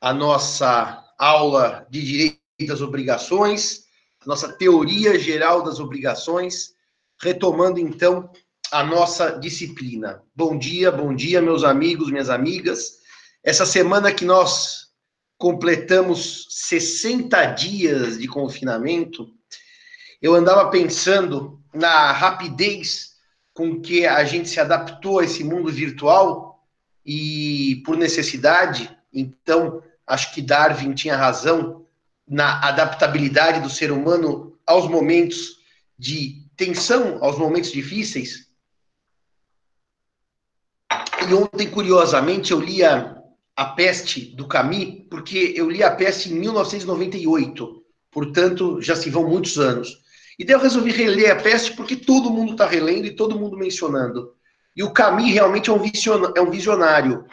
a nossa aula de direito das obrigações, a nossa teoria geral das obrigações, retomando então a nossa disciplina. Bom dia, bom dia, meus amigos, minhas amigas. Essa semana que nós completamos 60 dias de confinamento, eu andava pensando na rapidez com que a gente se adaptou a esse mundo virtual e por necessidade, então acho que Darwin tinha razão na adaptabilidade do ser humano aos momentos de tensão, aos momentos difíceis. E ontem, curiosamente, eu lia A Peste do Camus, porque eu li A Peste em 1998, portanto, já se vão muitos anos. E daí eu resolvi reler A Peste porque todo mundo está relendo e todo mundo mencionando. E o Camus realmente é um, é visionário.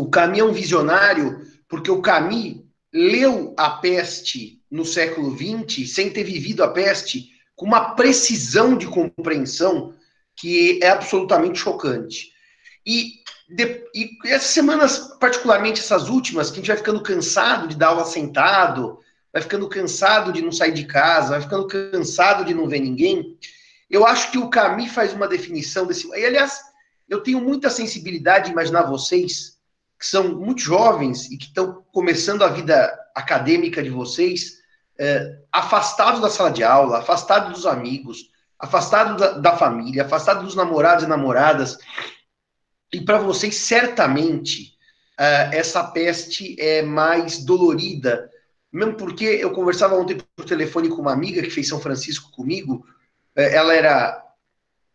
O um visionário porque o Camus leu a peste no século XX, sem ter vivido a peste, com uma precisão de compreensão que é absolutamente chocante. E, de, e essas semanas, particularmente essas últimas, que a gente vai ficando cansado de dar aula sentado, vai ficando cansado de não sair de casa, vai ficando cansado de não ver ninguém. Eu acho que o Camus faz uma definição desse. E, aliás, eu tenho muita sensibilidade de imaginar vocês, que são muito jovens e que estão começando a vida acadêmica de vocês, é, afastados da sala de aula, afastados dos amigos, afastados da, da família, afastados dos namorados e namoradas. E para vocês, certamente, uh, essa peste é mais dolorida mesmo porque eu conversava ontem por telefone com uma amiga que fez São Francisco comigo, é, ela era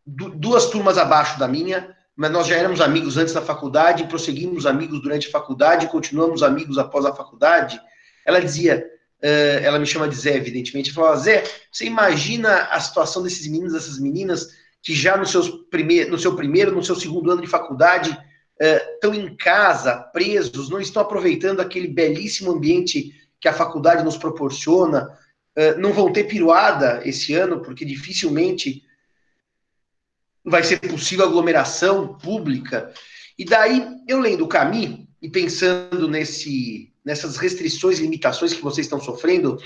duas turmas abaixo da minha, mas nós já éramos amigos antes da faculdade, prosseguimos amigos durante a faculdade, continuamos amigos após a faculdade. Ela dizia, é, ela me chama de Zé, evidentemente, falava, Zé, você imagina a situação desses meninos, dessas meninas, que já no, seus primeir, no seu primeiro, no seu segundo ano de faculdade, estão é, em casa, presos, não estão aproveitando aquele belíssimo ambiente que a faculdade nos proporciona. Uh, não vão ter piruada esse ano, porque dificilmente vai ser possível aglomeração pública. E daí, eu lendo o Camus e pensando nesse, nessas restrições e limitações que vocês estão sofrendo,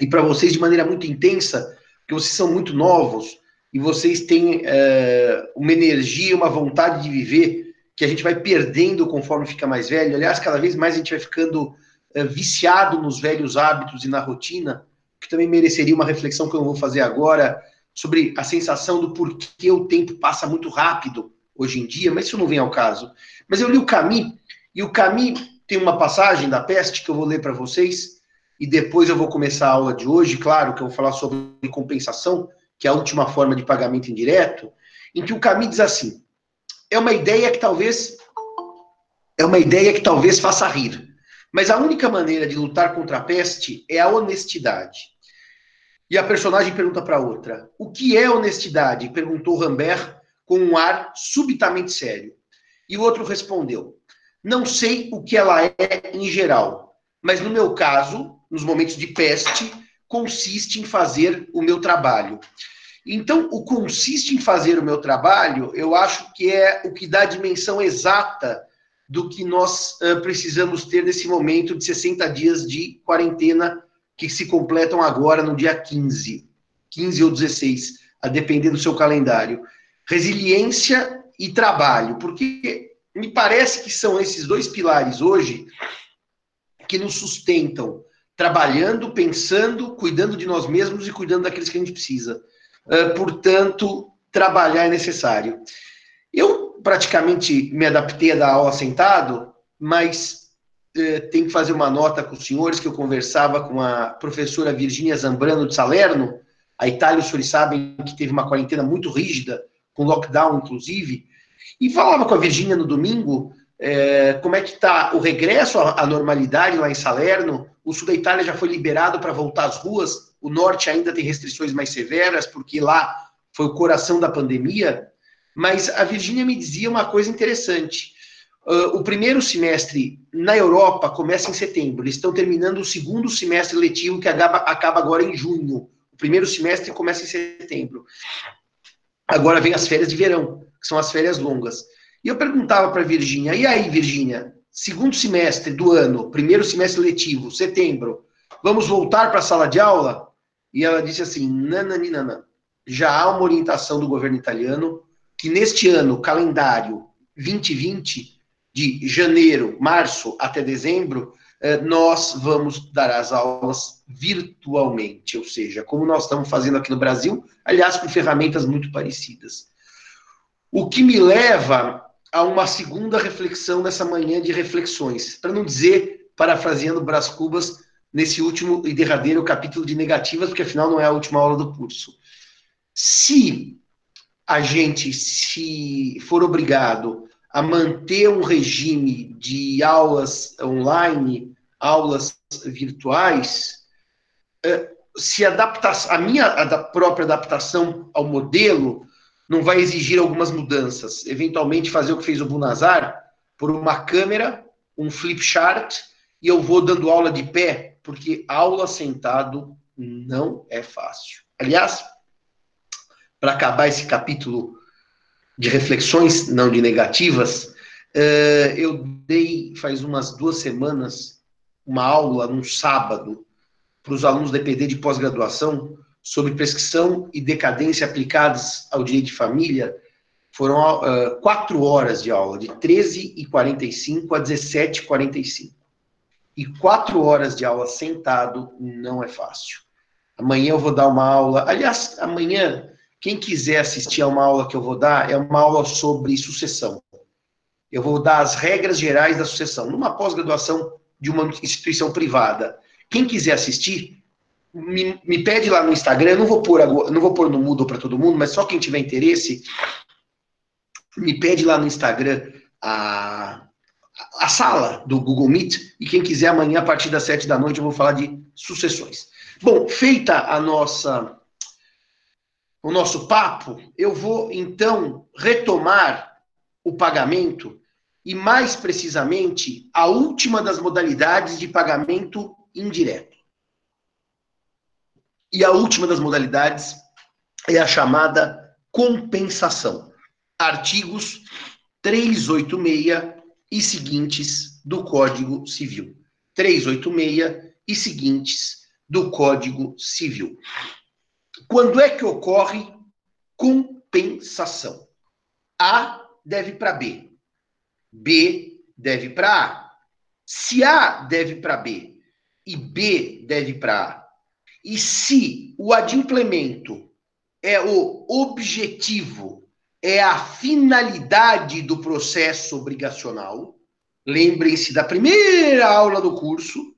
e para vocês de maneira muito intensa, porque vocês são muito novos e vocês têm uh, uma energia, uma vontade de viver que a gente vai perdendo conforme fica mais velho. Aliás, cada vez mais a gente vai ficando é, viciado nos velhos hábitos e na rotina, que também mereceria uma reflexão que eu vou fazer agora sobre a sensação do porquê o tempo passa muito rápido hoje em dia, mas isso não vem ao caso. Mas eu li o Camus, e o Camus tem uma passagem da peste que eu vou ler para vocês, e depois eu vou começar a aula de hoje, claro, que eu vou falar sobre compensação, que é a última forma de pagamento indireto, em que o Camus diz assim: é uma ideia que talvez é uma ideia que talvez faça rir. Mas a única maneira de lutar contra a peste é a honestidade. E a personagem pergunta para outra: O que é honestidade? perguntou Rambert com um ar subitamente sério. E o outro respondeu: Não sei o que ela é em geral, mas no meu caso, nos momentos de peste, consiste em fazer o meu trabalho. Então, o consiste em fazer o meu trabalho, eu acho que é o que dá a dimensão exata do que nós uh, precisamos ter nesse momento de 60 dias de quarentena que se completam agora no dia 15, 15 ou 16, a depender do seu calendário. Resiliência e trabalho, porque me parece que são esses dois pilares hoje que nos sustentam, trabalhando, pensando, cuidando de nós mesmos e cuidando daqueles que a gente precisa. Uh, portanto, trabalhar é necessário. Eu praticamente me adaptei a dar aula sentado, mas tem que fazer uma nota com os senhores que eu conversava com a professora Virginia Zambrano de Salerno. A Itália, os senhores sabem que teve uma quarentena muito rígida, com lockdown, inclusive. E falava com a Virginia no domingo eh, como é que está o regresso à, normalidade lá em Salerno. O sul da Itália já foi liberado para voltar às ruas. O norte ainda tem restrições mais severas, porque lá foi o coração da pandemia. Mas a Virgínia me dizia uma coisa interessante. Uh, o primeiro semestre na Europa começa em setembro. Eles estão terminando o segundo semestre letivo, que acaba, acaba agora em junho. O primeiro semestre começa em setembro. Agora vem as férias de verão, que são as férias longas. E eu perguntava para a Virgínia, e aí, Virgínia, segundo semestre do ano, primeiro semestre letivo, setembro, vamos voltar para a sala de aula? E ela disse assim, nananina, já há uma orientação do governo italiano que neste ano, calendário 2020, de janeiro, março até dezembro, eh, nós vamos dar as aulas virtualmente, ou seja, como nós estamos fazendo aqui no Brasil, aliás, com ferramentas muito parecidas. O que me leva a uma segunda reflexão nessa manhã de reflexões, para não dizer, parafraseando Brás Cubas, nesse último e derradeiro capítulo de negativas, porque afinal não é a última aula do curso. Se a gente se for obrigado a manter um regime de aulas online, aulas virtuais, eh, se adaptar, a minha própria adaptação ao modelo não vai exigir algumas mudanças. Eventualmente fazer o que fez o Bunazar, por uma câmera, um flip chart, e eu vou dando aula de pé, porque aula sentado não é fácil. Aliás, para acabar esse capítulo de reflexões, não de negativas, uh, eu dei faz umas duas semanas uma aula num sábado para os alunos da EPD de pós-graduação sobre prescrição e decadência aplicadas ao direito de família. Foram uh, quatro horas de aula, de 13h45 a 17h45. E quatro horas de aula sentado não é fácil. Amanhã eu vou dar uma aula. Aliás, amanhã quem quiser assistir a uma aula que eu vou dar, é uma aula sobre sucessão. Eu vou dar as regras gerais da sucessão, numa pós-graduação de uma instituição privada. Quem quiser assistir, me, me pede lá no Instagram, eu não vou pôr, não vou pôr no Moodle para todo mundo, mas só quem tiver interesse, me pede lá no Instagram a, a sala do Google Meet, e quem quiser amanhã, a partir das sete da noite, eu vou falar de sucessões. Bom, feita a nossa o nosso papo, eu vou então retomar o pagamento e, mais precisamente, a última das modalidades de pagamento indireto. E a última das modalidades é a chamada compensação. Artigos 386 e seguintes do Código Civil. 386 e seguintes do Código Civil. Quando é que ocorre compensação? A deve para B. B deve para A. Se A deve para B e B deve para A, e se o adimplemento é o objetivo, é a finalidade do processo obrigacional, lembrem-se da primeira aula do curso,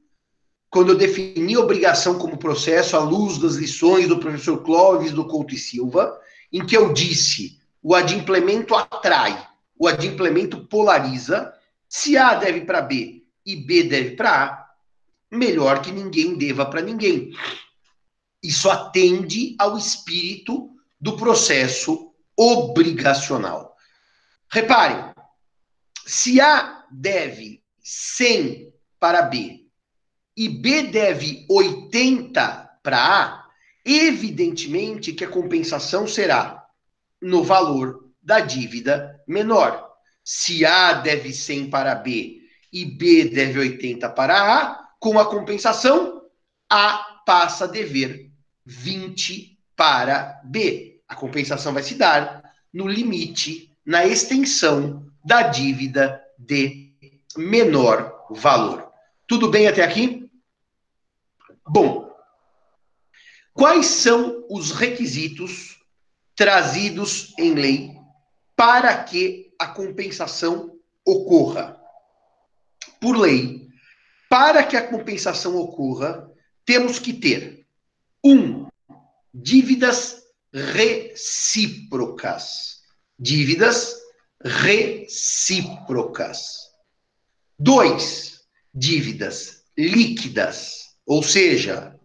quando eu defini obrigação como processo à luz das lições do professor Clóvis do Couto e Silva, em que eu disse o adimplemento atrai, o adimplemento polariza, se A deve para B e B deve para A, melhor que ninguém deva para ninguém. Isso atende ao espírito do processo obrigacional. Reparem, se A deve 100 para B e B deve 80 para A, evidentemente que a compensação será no valor da dívida menor. Se A deve 100 para B e B deve 80 para A, com a compensação, A passa a dever 20 para B. A compensação vai se dar no limite, na extensão da dívida de menor valor. Tudo bem até aqui? Bom, quais são os requisitos trazidos em lei para que a compensação ocorra? Por lei, para que a compensação ocorra, temos que ter um dívidas recíprocas. Dívidas recíprocas. Dois, dívidas líquidas ou seja,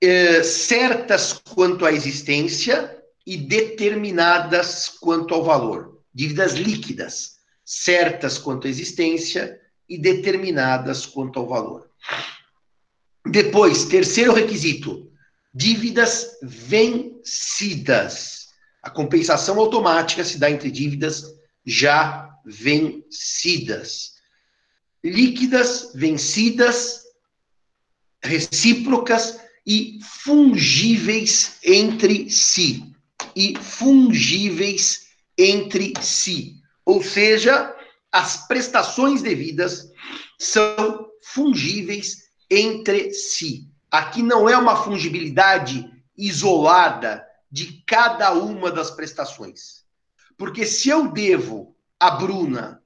é, certas quanto à existência e determinadas quanto ao valor. Dívidas líquidas, certas quanto à existência e determinadas quanto ao valor. Depois, terceiro requisito: dívidas vencidas. A compensação automática se dá entre dívidas já vencidas. Líquidas, vencidas, recíprocas e fungíveis entre si. E fungíveis entre si. Ou seja, as prestações devidas são fungíveis entre si. Aqui não é uma fungibilidade isolada de cada uma das prestações. Porque se eu devo a Bruna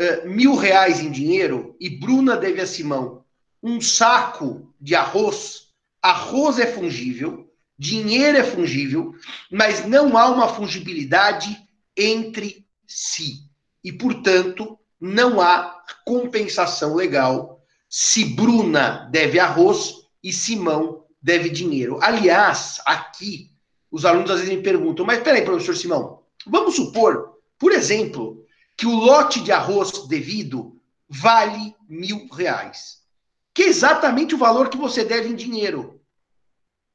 uh, mil reais em dinheiro e Bruna deve a Simão um saco de arroz, arroz é fungível, dinheiro é fungível, mas não há uma fungibilidade entre si. E, portanto, não há compensação legal se Bruna deve arroz e Simão deve dinheiro. Aliás, aqui, os alunos às vezes me perguntam, mas peraí, professor Simão, vamos supor, por exemplo, que o lote de arroz devido vale mil reais, que é exatamente o valor que você deve em dinheiro.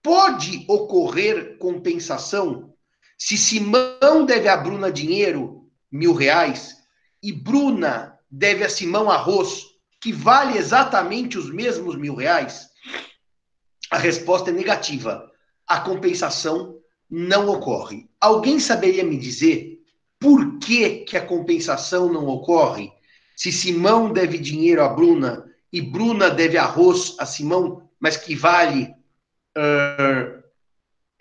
Pode ocorrer compensação se Simão deve a Bruna dinheiro, mil reais, e Bruna deve a Simão arroz, que vale exatamente os mesmos mil reais? A resposta é negativa. A compensação não ocorre. Alguém saberia me dizer por que, que a compensação não ocorre? Se Simão deve dinheiro a Bruna e Bruna deve arroz a Simão, mas que vale. Uh...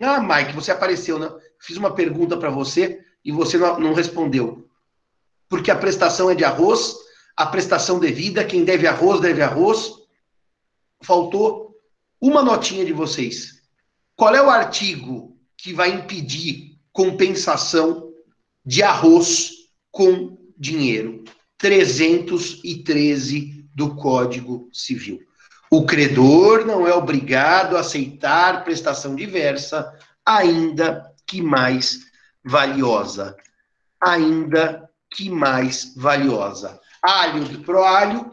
Ah, Mike, você apareceu, né? Fiz uma pergunta para você e você não, não respondeu. Porque a prestação é de arroz, a prestação devida, quem deve arroz, deve arroz. Faltou uma notinha de vocês. Qual é o artigo que vai impedir compensação de arroz com dinheiro? 313 do Código Civil. O credor não é obrigado a aceitar prestação diversa, ainda que mais valiosa. Ainda que mais valiosa. Alio pro alio,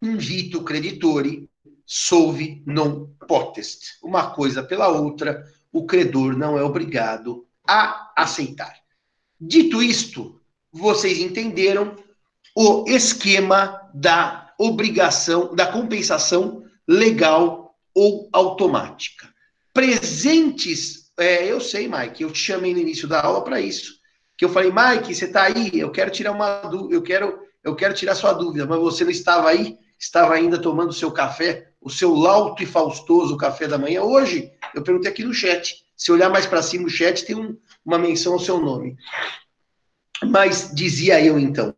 invito creditore, solve non potest. Uma coisa pela outra, o credor não é obrigado a aceitar. Dito isto, vocês entenderam o esquema da obrigação, da compensação legal ou automática. Presentes, é, eu sei, Mike, eu te chamei no início da aula para isso. Que eu falei, Mike, você está aí? Eu quero tirar uma eu quero, eu quero tirar sua dúvida, mas você não estava aí, estava ainda tomando seu café o seu lauto e faustoso café da manhã. Hoje, eu perguntei aqui no chat. Se olhar mais para cima, o chat tem um, uma menção ao seu nome. Mas dizia eu então: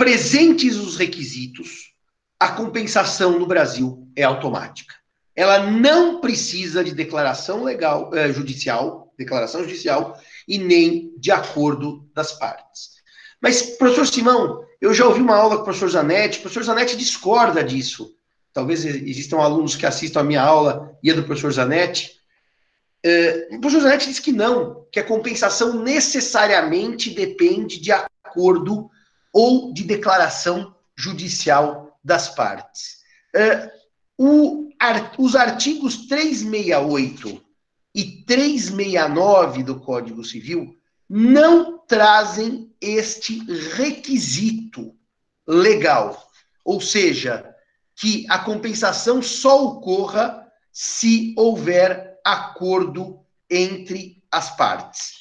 presentes os requisitos, a compensação no Brasil é automática. Ela não precisa de declaração legal, eh, judicial, declaração judicial, e nem de acordo das partes. Mas, professor Simão, eu já ouvi uma aula com o professor Zanetti, o professor Zanetti discorda disso talvez existam alunos que assistam a minha aula e a do professor Zanetti. É, o professor Zanetti diz que não, que a compensação necessariamente depende de acordo ou de declaração judicial das partes. É, o, os artigos 368 e 369 do Código Civil não trazem este requisito legal. Ou seja, que a compensação só ocorra se houver acordo entre as partes.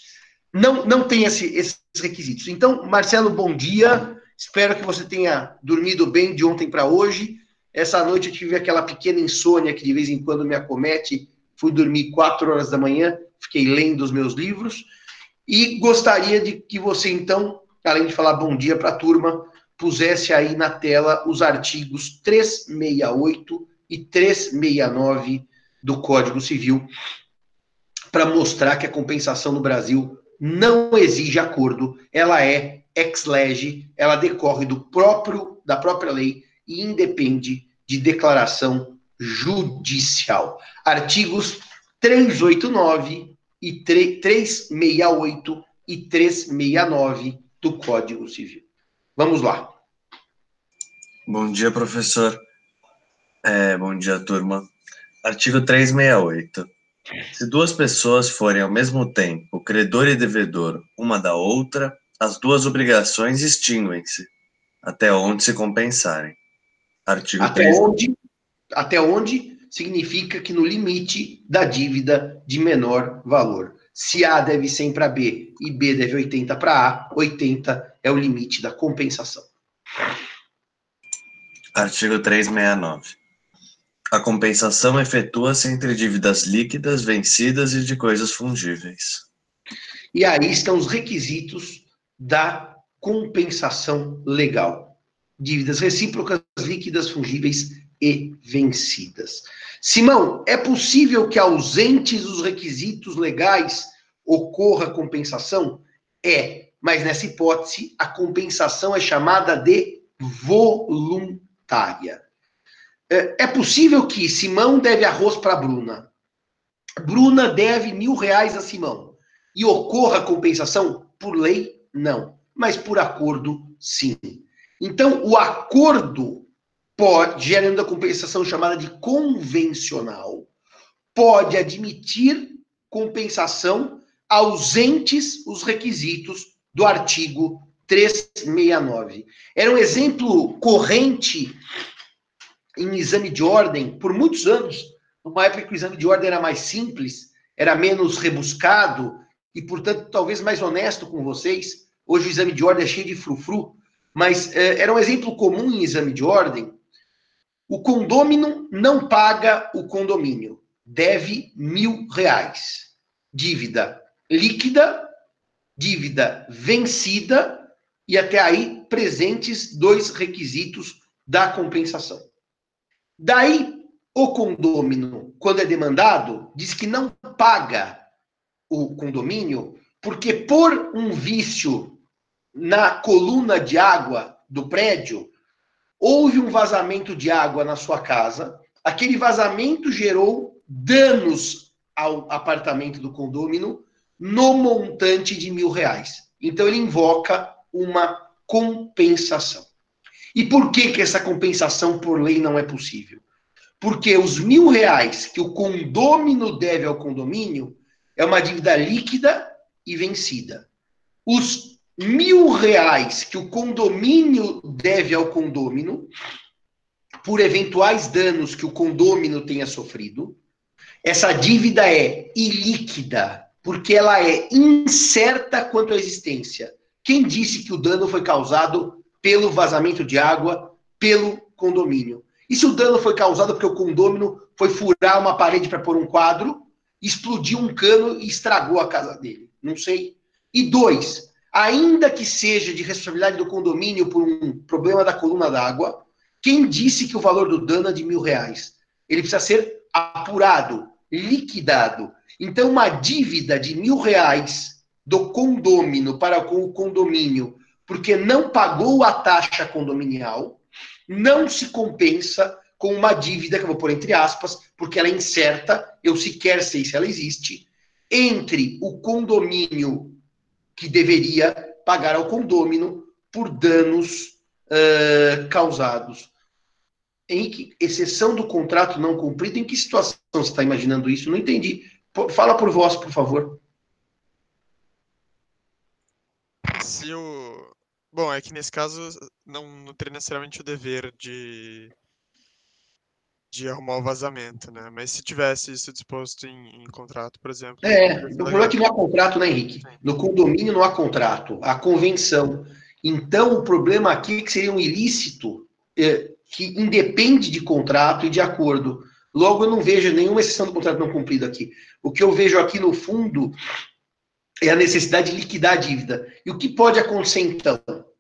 Não, não tem esse, esses requisitos. Então, Marcelo, bom dia. Espero que você tenha dormido bem de ontem para hoje. Essa noite eu tive aquela pequena insônia que de vez em quando me acomete. Fui dormir quatro horas da manhã, fiquei lendo os meus livros. E gostaria de que você, então, além de falar bom dia para a turma, pusesse aí na tela os artigos 368 e 369 do Código Civil para mostrar que a compensação no Brasil não exige acordo, ela é ex lege, ela decorre do próprio da própria lei e independe de declaração judicial. Artigos 389 e 368 e 369 do Código Civil. Vamos lá. Bom dia, professor. É, bom dia, turma. Artigo 368. Se duas pessoas forem ao mesmo tempo credor e devedor uma da outra, as duas obrigações extinguem-se, até onde se compensarem. Artigo até 3. onde Até onde significa que no limite da dívida de menor valor. Se A deve 100 para B e B deve 80 para A, 80 é o limite da compensação. Artigo 369. A compensação efetua-se entre dívidas líquidas, vencidas e de coisas fungíveis. E aí estão os requisitos da compensação legal: dívidas recíprocas, líquidas, fungíveis e vencidas. Simão, é possível que ausentes os requisitos legais ocorra compensação? É, mas nessa hipótese a compensação é chamada de voluntária. É, é possível que Simão deve arroz para Bruna. Bruna deve mil reais a Simão. E ocorra compensação? Por lei, não. Mas por acordo, sim. Então, o acordo pode, gerando a compensação chamada de convencional, pode admitir compensação ausentes os requisitos do artigo 369. Era um exemplo corrente em exame de ordem por muitos anos, numa época que o exame de ordem era mais simples, era menos rebuscado e, portanto, talvez mais honesto com vocês. Hoje o exame de ordem é cheio de frufru, mas eh, era um exemplo comum em exame de ordem o condômino não paga o condomínio, deve mil reais. Dívida líquida, dívida vencida e até aí presentes dois requisitos da compensação. Daí, o condômino, quando é demandado, diz que não paga o condomínio porque por um vício na coluna de água do prédio, houve um vazamento de água na sua casa, aquele vazamento gerou danos ao apartamento do condômino no montante de mil reais. Então ele invoca uma compensação. E por que, que essa compensação por lei não é possível? Porque os mil reais que o condômino deve ao condomínio é uma dívida líquida e vencida. Os mil reais que o condomínio deve ao condômino por eventuais danos que o condômino tenha sofrido. Essa dívida é ilíquida, porque ela é incerta quanto à existência. Quem disse que o dano foi causado pelo vazamento de água, pelo condomínio? E se o dano foi causado porque o condômino foi furar uma parede para pôr um quadro, explodiu um cano e estragou a casa dele? Não sei. E dois, ainda que seja de responsabilidade do condomínio por um problema da coluna d'água, quem disse que o valor do dano é de mil reais? Ele precisa ser apurado, liquidado. Então, uma dívida de mil reais do condômino para com o condomínio, porque não pagou a taxa condominial, não se compensa com uma dívida, que eu vou pôr entre aspas, porque ela é incerta, eu sequer sei se ela existe, entre o condomínio que deveria pagar ao condômino por danos uh, causados. Em que exceção do contrato não cumprido, em que situação você está imaginando isso? Não entendi. Fala por vós, por favor. Se o. Bom, é que nesse caso não, não teria necessariamente o dever de de arrumar o vazamento, né? Mas se tivesse isso disposto em, em contrato, por exemplo. É, o problema é que não há contrato, né, Henrique? No condomínio não há contrato, há convenção. Então, o problema aqui é que seria um ilícito é, que independe de contrato e de acordo. Logo, eu não vejo nenhuma exceção do contrato não cumprido aqui. O que eu vejo aqui, no fundo, é a necessidade de liquidar a dívida. E o que pode acontecer, então?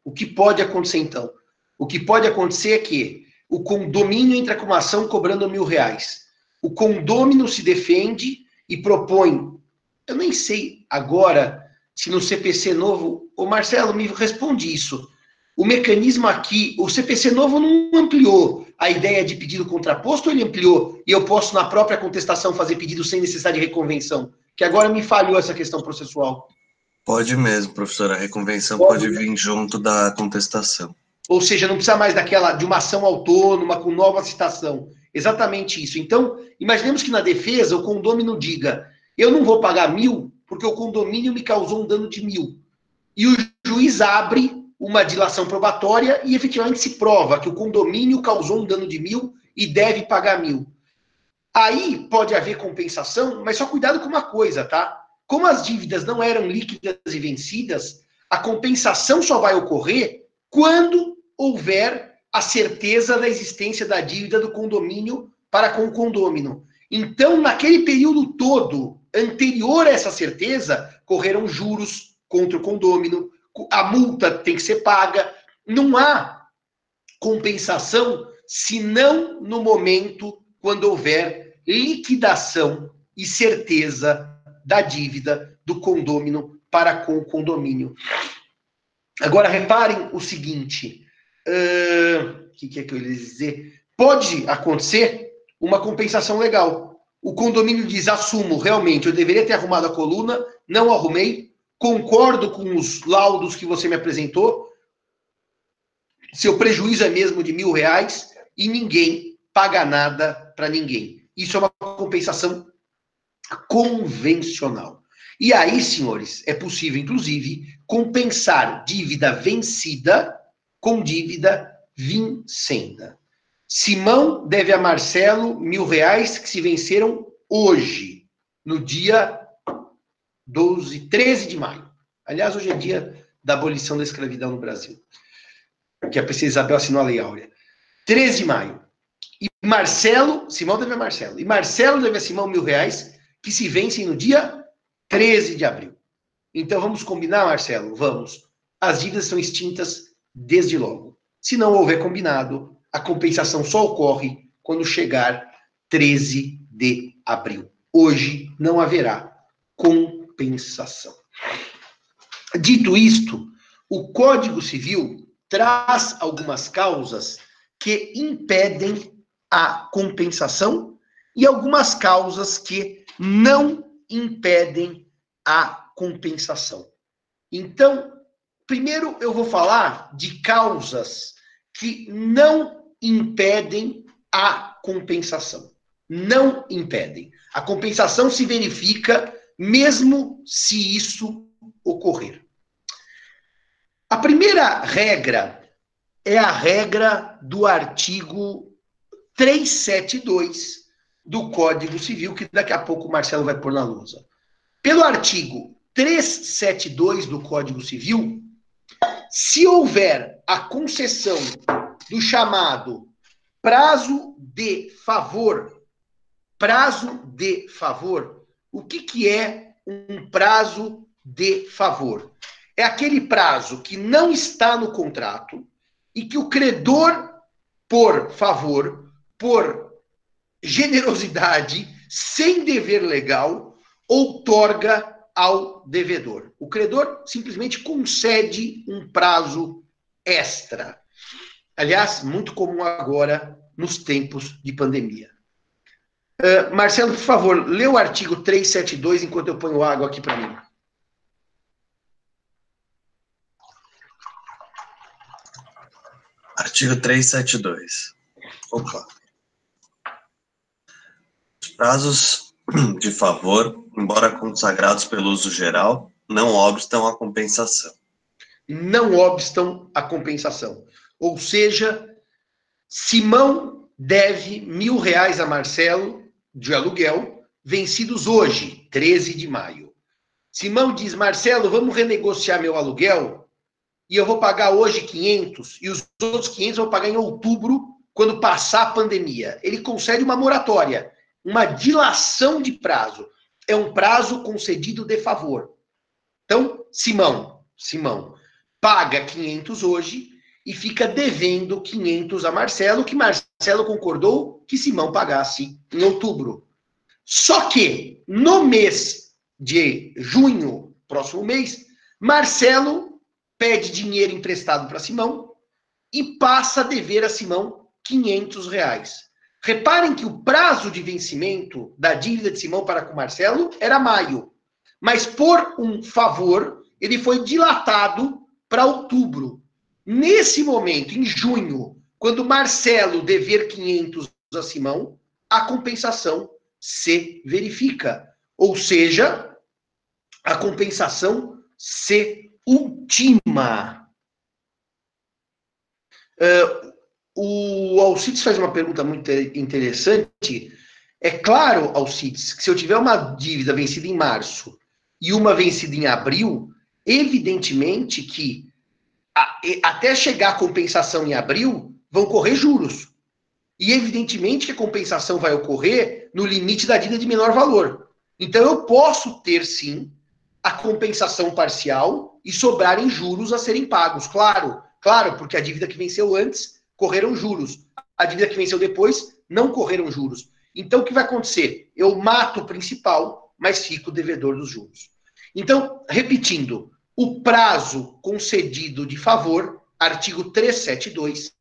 O que pode acontecer, então? O que pode acontecer é que o condomínio entra com uma ação cobrando mil reais. O condômino se defende e propõe. Eu nem sei agora se no CPC novo. Ô Marcelo, me responde isso. O mecanismo aqui, o CPC novo não ampliou a ideia de pedido contraposto ou ele ampliou e eu posso, na própria contestação, fazer pedido sem necessidade de reconvenção? Que agora me falhou essa questão processual. Pode mesmo, professora. A reconvenção pode, pode vir junto da contestação. Ou seja, não precisa mais daquela de uma ação autônoma com nova citação. Exatamente isso. Então, imaginemos que na defesa o condômino diga: eu não vou pagar mil porque o condomínio me causou um dano de mil. E o juiz abre uma dilação probatória e efetivamente se prova que o condomínio causou um dano de mil e deve pagar mil. Aí pode haver compensação, mas só cuidado com uma coisa, tá? Como as dívidas não eram líquidas e vencidas, a compensação só vai ocorrer quando houver a certeza da existência da dívida do condomínio para com o condômino. Então, naquele período todo anterior a essa certeza, correram juros contra o condômino, a multa tem que ser paga, não há compensação senão no momento quando houver liquidação e certeza da dívida do condômino para com o condomínio. Agora, reparem o seguinte: o uh, que, que é que eu ia dizer? Pode acontecer uma compensação legal. O condomínio diz: assumo, realmente, eu deveria ter arrumado a coluna, não arrumei, concordo com os laudos que você me apresentou. Seu prejuízo é mesmo de mil reais e ninguém paga nada para ninguém. Isso é uma compensação convencional. E aí, senhores, é possível, inclusive, compensar dívida vencida com dívida vincenda. Simão deve a Marcelo mil reais que se venceram hoje, no dia 12, 13 de maio. Aliás, hoje é dia da abolição da escravidão no Brasil, que a princesa Isabel assinou a Lei Áurea. 13 de maio. E Marcelo, Simão deve a Marcelo. E Marcelo deve a Simão mil reais que se vencem no dia 13 de abril. Então vamos combinar, Marcelo? Vamos. As dívidas são extintas desde logo. Se não houver combinado, a compensação só ocorre quando chegar 13 de abril. Hoje não haverá compensação. Dito isto, o Código Civil traz algumas causas que impedem a compensação e algumas causas que não impedem a compensação. Então, primeiro eu vou falar de causas que não impedem a compensação. Não impedem. A compensação se verifica mesmo se isso ocorrer. A primeira regra é a regra do artigo 372 do Código Civil, que daqui a pouco o Marcelo vai pôr na lousa. Pelo artigo 372 do Código Civil, se houver a concessão do chamado prazo de favor, prazo de favor, o que, que é um prazo de favor? É aquele prazo que não está no contrato e que o credor, por favor, por generosidade, sem dever legal, outorga ao devedor. O credor simplesmente concede um prazo extra. Aliás, muito comum agora nos tempos de pandemia. Uh, Marcelo, por favor, lê o artigo 372 enquanto eu ponho água aqui para mim. Artigo 372. Opa. Prazos de favor, embora consagrados pelo uso geral, não obstam a compensação. Não obstam a compensação. Ou seja, Simão deve mil reais a Marcelo de aluguel, vencidos hoje, 13 de maio. Simão diz: Marcelo, vamos renegociar meu aluguel e eu vou pagar hoje 500 e os outros 500 eu vou pagar em outubro, quando passar a pandemia. Ele concede uma moratória uma dilação de prazo. É um prazo concedido de favor. Então, Simão, Simão, paga 500 hoje e fica devendo 500 a Marcelo, que Marcelo concordou que Simão pagasse em outubro. Só que no mês de junho, próximo mês, Marcelo pede dinheiro emprestado para Simão e passa a dever a Simão 500 reais. Reparem que o prazo de vencimento da dívida de Simão para com Marcelo era maio, mas por um favor, ele foi dilatado para outubro. Nesse momento, em junho, quando Marcelo dever 500 a Simão, a compensação se verifica. Ou seja, a compensação se ultima. Uh, o Alcides faz uma pergunta muito interessante. É claro, Alcides, que se eu tiver uma dívida vencida em março e uma vencida em abril, evidentemente que a, até chegar a compensação em abril, vão correr juros. E evidentemente que a compensação vai ocorrer no limite da dívida de menor valor. Então eu posso ter sim a compensação parcial e sobrarem juros a serem pagos. Claro, claro, porque a dívida que venceu antes correram juros. A dívida que venceu depois não correram juros. Então o que vai acontecer? Eu mato o principal, mas fico devedor dos juros. Então, repetindo, o prazo concedido de favor, artigo 372,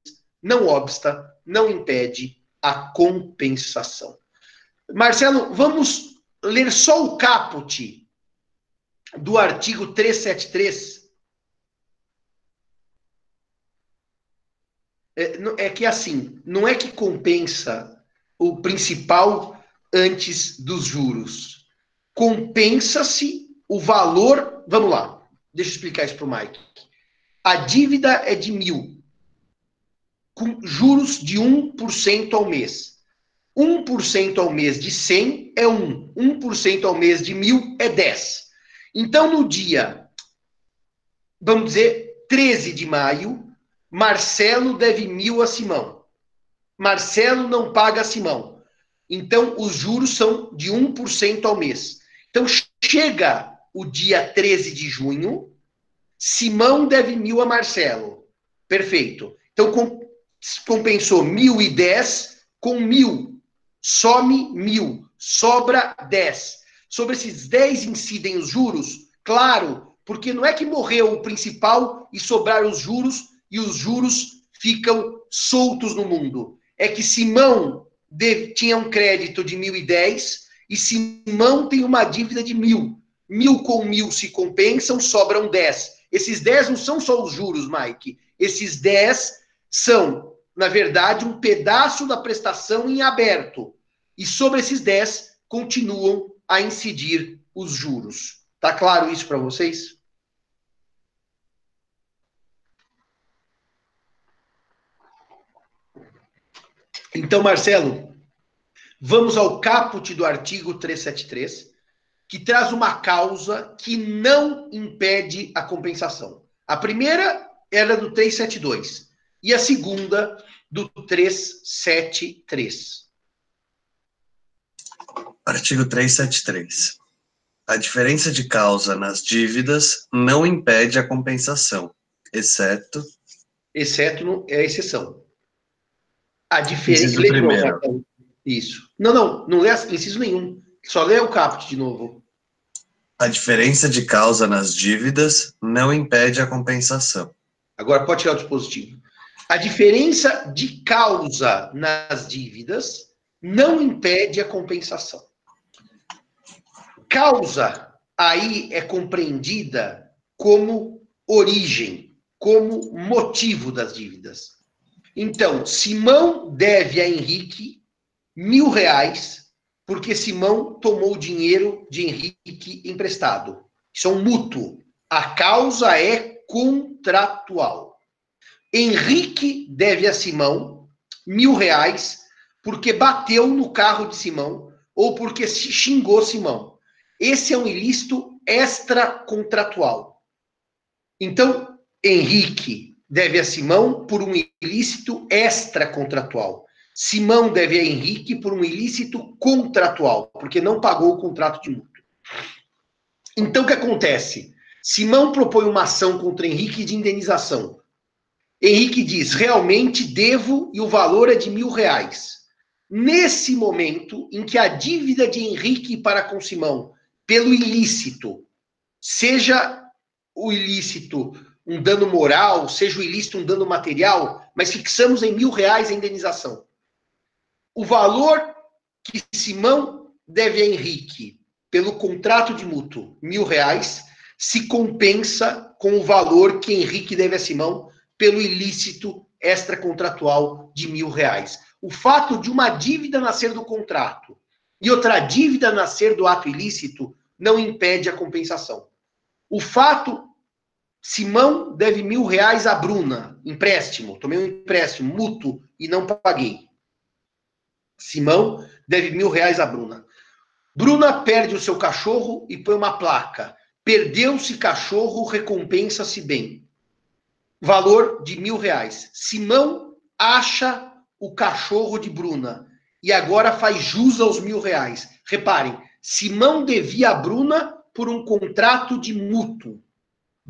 não obsta, não impede a compensação. Marcelo, vamos ler só o caput do artigo 373. É, é que assim, não é que compensa o principal antes dos juros. Compensa-se o valor. Vamos lá, deixa eu explicar isso para o Mike. A dívida é de mil com juros de 1% ao mês. 1% ao mês de 100 é 1, 1% ao mês de 1000 é 10. Então, no dia, vamos dizer, 13 de maio, Marcelo deve mil a Simão. Marcelo não paga a Simão. Então, os juros são de 1% ao mês. Então, chega o dia 13 de junho, Simão deve mil a Marcelo. Perfeito. Então, compensou 1.010 com 1.000. Some 1.000. Sobra 10. Sobre esses 10 incidem os juros? Claro, porque não é que morreu o principal e sobraram os juros e os juros ficam soltos no mundo. É que Simão tinha um crédito de 1.010 e Simão tem uma dívida de 1.000. 1.000 com 1.000 se compensam, sobram 10. Esses 10 não são só os juros, Mike. Esses 10 são, na verdade, um pedaço da prestação em aberto. E sobre esses 10 continuam a incidir os juros. Tá claro isso para vocês? Então, Marcelo, vamos ao caput do artigo 373, que traz uma causa que não impede a compensação. A primeira era do 372 e a segunda do 373. Artigo 373. A diferença de causa nas dívidas não impede a compensação, exceto. Exceto é a exceção. A diferença. Primeiro. Isso. Não, não, não lê inciso nenhum. Só lê o caput de novo. A diferença de causa nas dívidas não impede a compensação. Agora pode tirar o dispositivo. A diferença de causa nas dívidas não impede a compensação. Causa aí é compreendida como origem, como motivo das dívidas. Então, Simão deve a Henrique mil reais porque Simão tomou o dinheiro de Henrique emprestado. Isso é um mútuo. A causa é contratual. Henrique deve a Simão mil reais porque bateu no carro de Simão ou porque xingou Simão. Esse é um ilícito extracontratual. Então, Henrique deve a Simão por um ilícito extracontratual. Simão deve a Henrique por um ilícito contratual, porque não pagou o contrato de mútuo. Então, o que acontece? Simão propõe uma ação contra Henrique de indenização. Henrique diz: realmente devo e o valor é de mil reais. Nesse momento em que a dívida de Henrique para com Simão, pelo ilícito, seja o ilícito um dano moral, seja o ilícito um dano material, mas fixamos em mil reais a indenização. O valor que Simão deve a Henrique pelo contrato de mútuo, mil reais, se compensa com o valor que Henrique deve a Simão pelo ilícito extracontratual de mil reais. O fato de uma dívida nascer do contrato e outra dívida nascer do ato ilícito não impede a compensação. O fato Simão deve mil reais a Bruna, empréstimo. Tomei um empréstimo mútuo e não paguei. Simão deve mil reais a Bruna. Bruna perde o seu cachorro e põe uma placa. Perdeu-se cachorro, recompensa-se bem. Valor de mil reais. Simão acha o cachorro de Bruna e agora faz jus aos mil reais. Reparem, Simão devia a Bruna por um contrato de mútuo.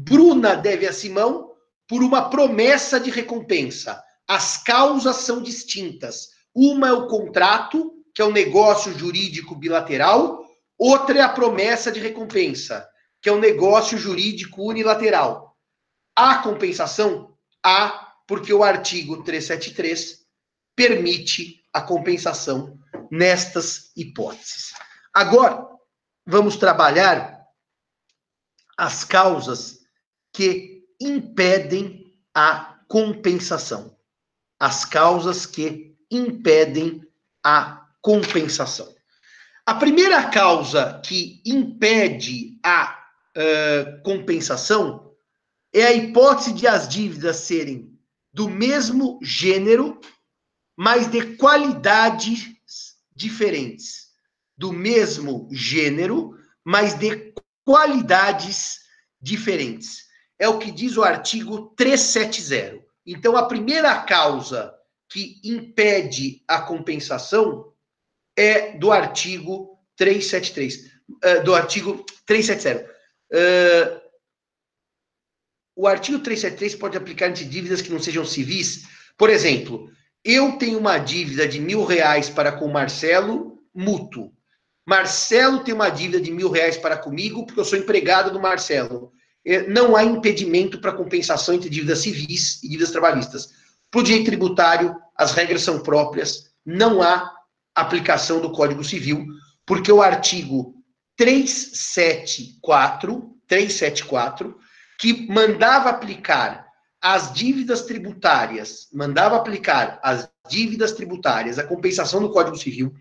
Bruna deve a Simão por uma promessa de recompensa. As causas são distintas. Uma é o contrato, que é um negócio jurídico bilateral, outra é a promessa de recompensa, que é um negócio jurídico unilateral. Há compensação? Há, porque o artigo 373 permite a compensação nestas hipóteses. Agora, vamos trabalhar as causas que impedem a compensação. As causas que impedem a compensação. A primeira causa que impede a uh, compensação é a hipótese de as dívidas serem do mesmo gênero, mas de qualidades diferentes. Do mesmo gênero, mas de qualidades diferentes. É o que diz o artigo 370. Então, a primeira causa que impede a compensação é do artigo 373, uh, eh, do artigo 370. Uh, eh, o artigo 373 pode aplicar entre dívidas que não sejam civis. Por exemplo, eu tenho uma dívida de mil reais para com Marcelo, mútuo. Marcelo tem uma dívida de mil reais para comigo, porque eu sou empregado do Marcelo. É, não há impedimento para compensação entre dívidas civis e dívidas trabalhistas. Para o direito tributário, as regras são próprias, não há aplicação do Código Civil, porque o artigo 374, 374, que mandava aplicar as dívidas tributárias, mandava aplicar as dívidas tributárias, a compensação do Código Civil,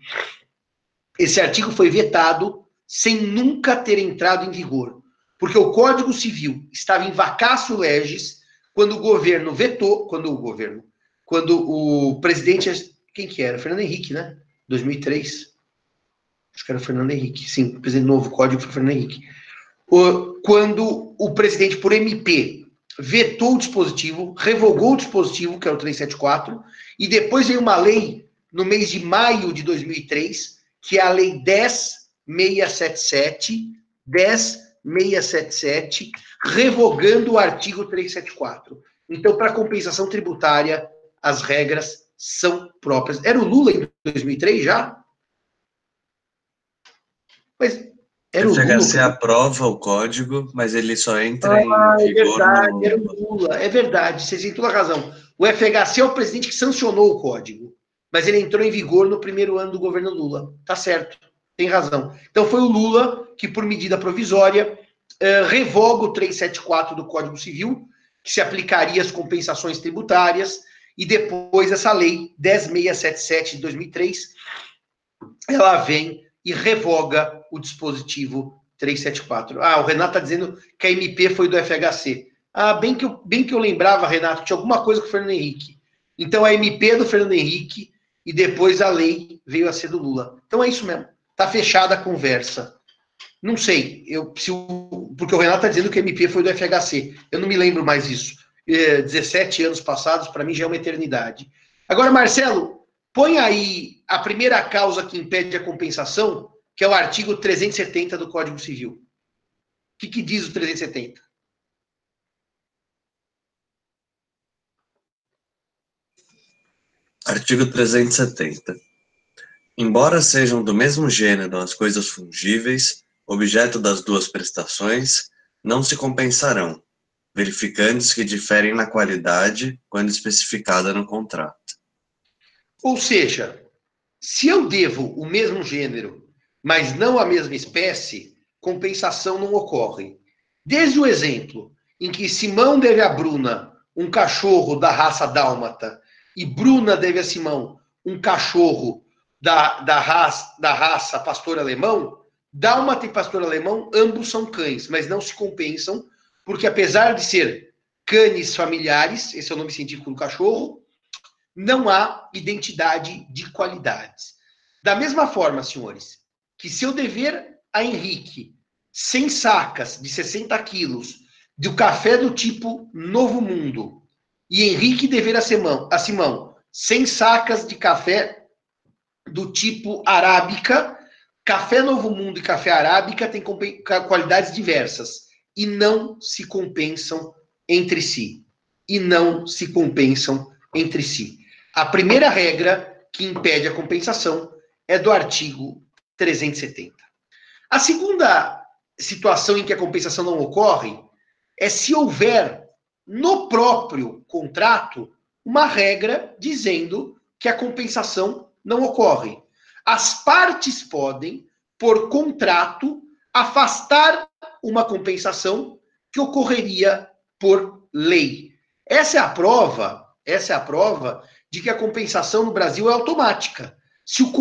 esse artigo foi vetado sem nunca ter entrado em vigor, porque o Código Civil estava em vacácio legis quando o governo vetou, quando o governo, quando o presidente, quem que era? Fernando Henrique, né? 2003. Acho que era o Fernando Henrique. Sim, o presidente novo código foi o Fernando Henrique. Quando o presidente, por MP, vetou o dispositivo, revogou o dispositivo, que é o 374, e depois veio uma lei no mês de maio de 2003, que é a Lei 10677, 10677, revogando o artigo 374. Então, para compensação tributária, as regras são próprias. Era o Lula em 2003 já? Mas era o, FHC aprova o código, mas ele só entra ah, em vigor. É verdade, no... era o Lula. É verdade, vocês têm toda a razão. O FHC é o presidente que sancionou o código, mas ele entrou em vigor no primeiro ano do governo Lula. Tá certo, tem razão. Então foi o Lula que, por medida provisória, eh, revoga o 374 do Código Civil, que se aplicaria às compensações tributárias, e depois essa lei 10677 de 2003, ela vem e revoga o dispositivo 374. Ah, o Renato está dizendo que a MP foi do FHC. Ah, bem que, eu, bem que eu lembrava, Renato, tinha alguma coisa com o Fernando Henrique. Então a MP é do Fernando Henrique e depois a lei veio a ser do Lula. Então é isso mesmo. Tá fechada a conversa. Não sei, eu, se o, porque o Renato está dizendo que a MP foi do FHC. Eu não me lembro mais isso. É, 17 anos passados, para mim já é uma eternidade. Agora, Marcelo, Põe aí a primeira causa que impede a compensação, que é o artigo 370 do Código Civil. O que, que diz o 370? Artigo 370. Embora sejam do mesmo gênero as coisas fungíveis, objeto das duas prestações, não se compensarão, verificantes que diferem na qualidade quando especificada no contrato. Ou seja, se eu devo o mesmo gênero, mas não a mesma espécie, compensação não ocorre. Desde o exemplo em que Simão deve a Bruna um cachorro da raça dálmata e Bruna deve a Simão um cachorro da, da, raça, da raça pastor alemão, dálmata e pastor alemão, ambos são cães, mas não se compensam, porque apesar de ser canes familiares, esse é o nome científico do cachorro, não há identidade de qualidades. Da mesma forma, senhores, que se eu dever a Henrique 100 sacas de 60 quilos do café do tipo Novo Mundo e Henrique dever a Simão, a Simão 100 sacas de café do tipo Arábica, café Novo Mundo e café Arábica têm qualidades diversas e não se compensam entre si. E não se compensam entre si. A primeira regra que impede a compensação é do artigo 370. A segunda situação em que a compensação não ocorre é se houver no próprio contrato uma regra dizendo que a compensação não ocorre. As partes podem, por contrato, afastar uma compensação que ocorreria por lei. Essa é a prova, essa é a prova de que a compensação no Brasil é automática. Se o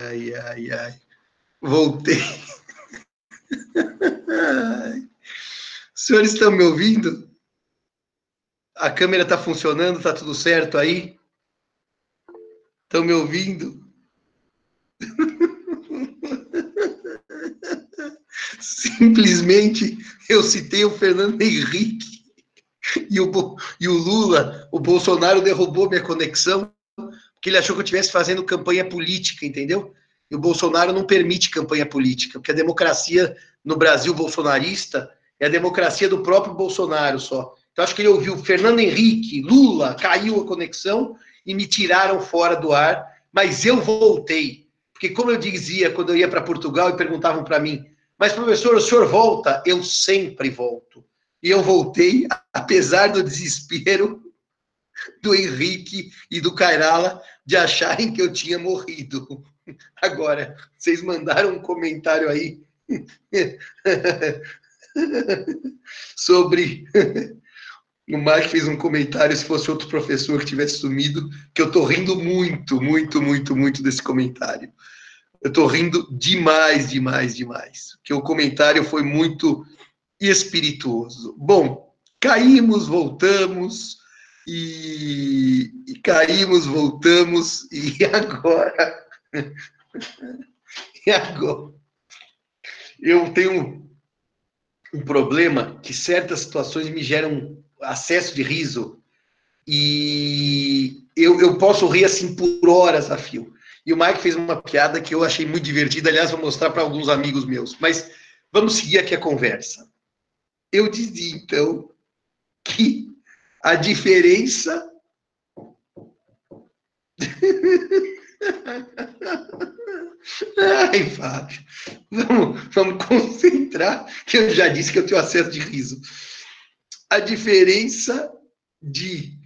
Ai, ai, ai. Voltei. Os senhores estão me ouvindo? A câmera está funcionando? Está tudo certo aí? Estão me ouvindo? Simplesmente eu citei o Fernando Henrique e o, e o Lula, o Bolsonaro derrubou minha conexão porque ele achou que eu estivesse fazendo campanha política, entendeu? E o Bolsonaro não permite campanha política, porque a democracia no Brasil bolsonarista é a democracia do próprio Bolsonaro só. Então acho que ele ouviu Fernando Henrique, Lula, caiu a conexão e me tiraram fora do ar, mas eu voltei. Porque, como eu dizia quando eu ia para Portugal e perguntavam para mim, mas professor, o senhor volta? Eu sempre volto. E eu voltei, apesar do desespero do Henrique e do Cairala de acharem que eu tinha morrido. Agora, vocês mandaram um comentário aí sobre. O Mark fez um comentário, se fosse outro professor que tivesse sumido, que eu estou rindo muito, muito, muito, muito desse comentário. Eu estou rindo demais, demais, demais. Que o comentário foi muito espirituoso. Bom, caímos, voltamos, e, e caímos, voltamos, e agora. e agora? Eu tenho um problema que certas situações me geram acesso de riso e eu, eu posso rir assim por horas a fio. E o Mike fez uma piada que eu achei muito divertida, aliás, vou mostrar para alguns amigos meus. Mas vamos seguir aqui a conversa. Eu dizia, então, que a diferença. Ai, Fábio, vamos, vamos concentrar, que eu já disse que eu tenho acesso de riso. A diferença de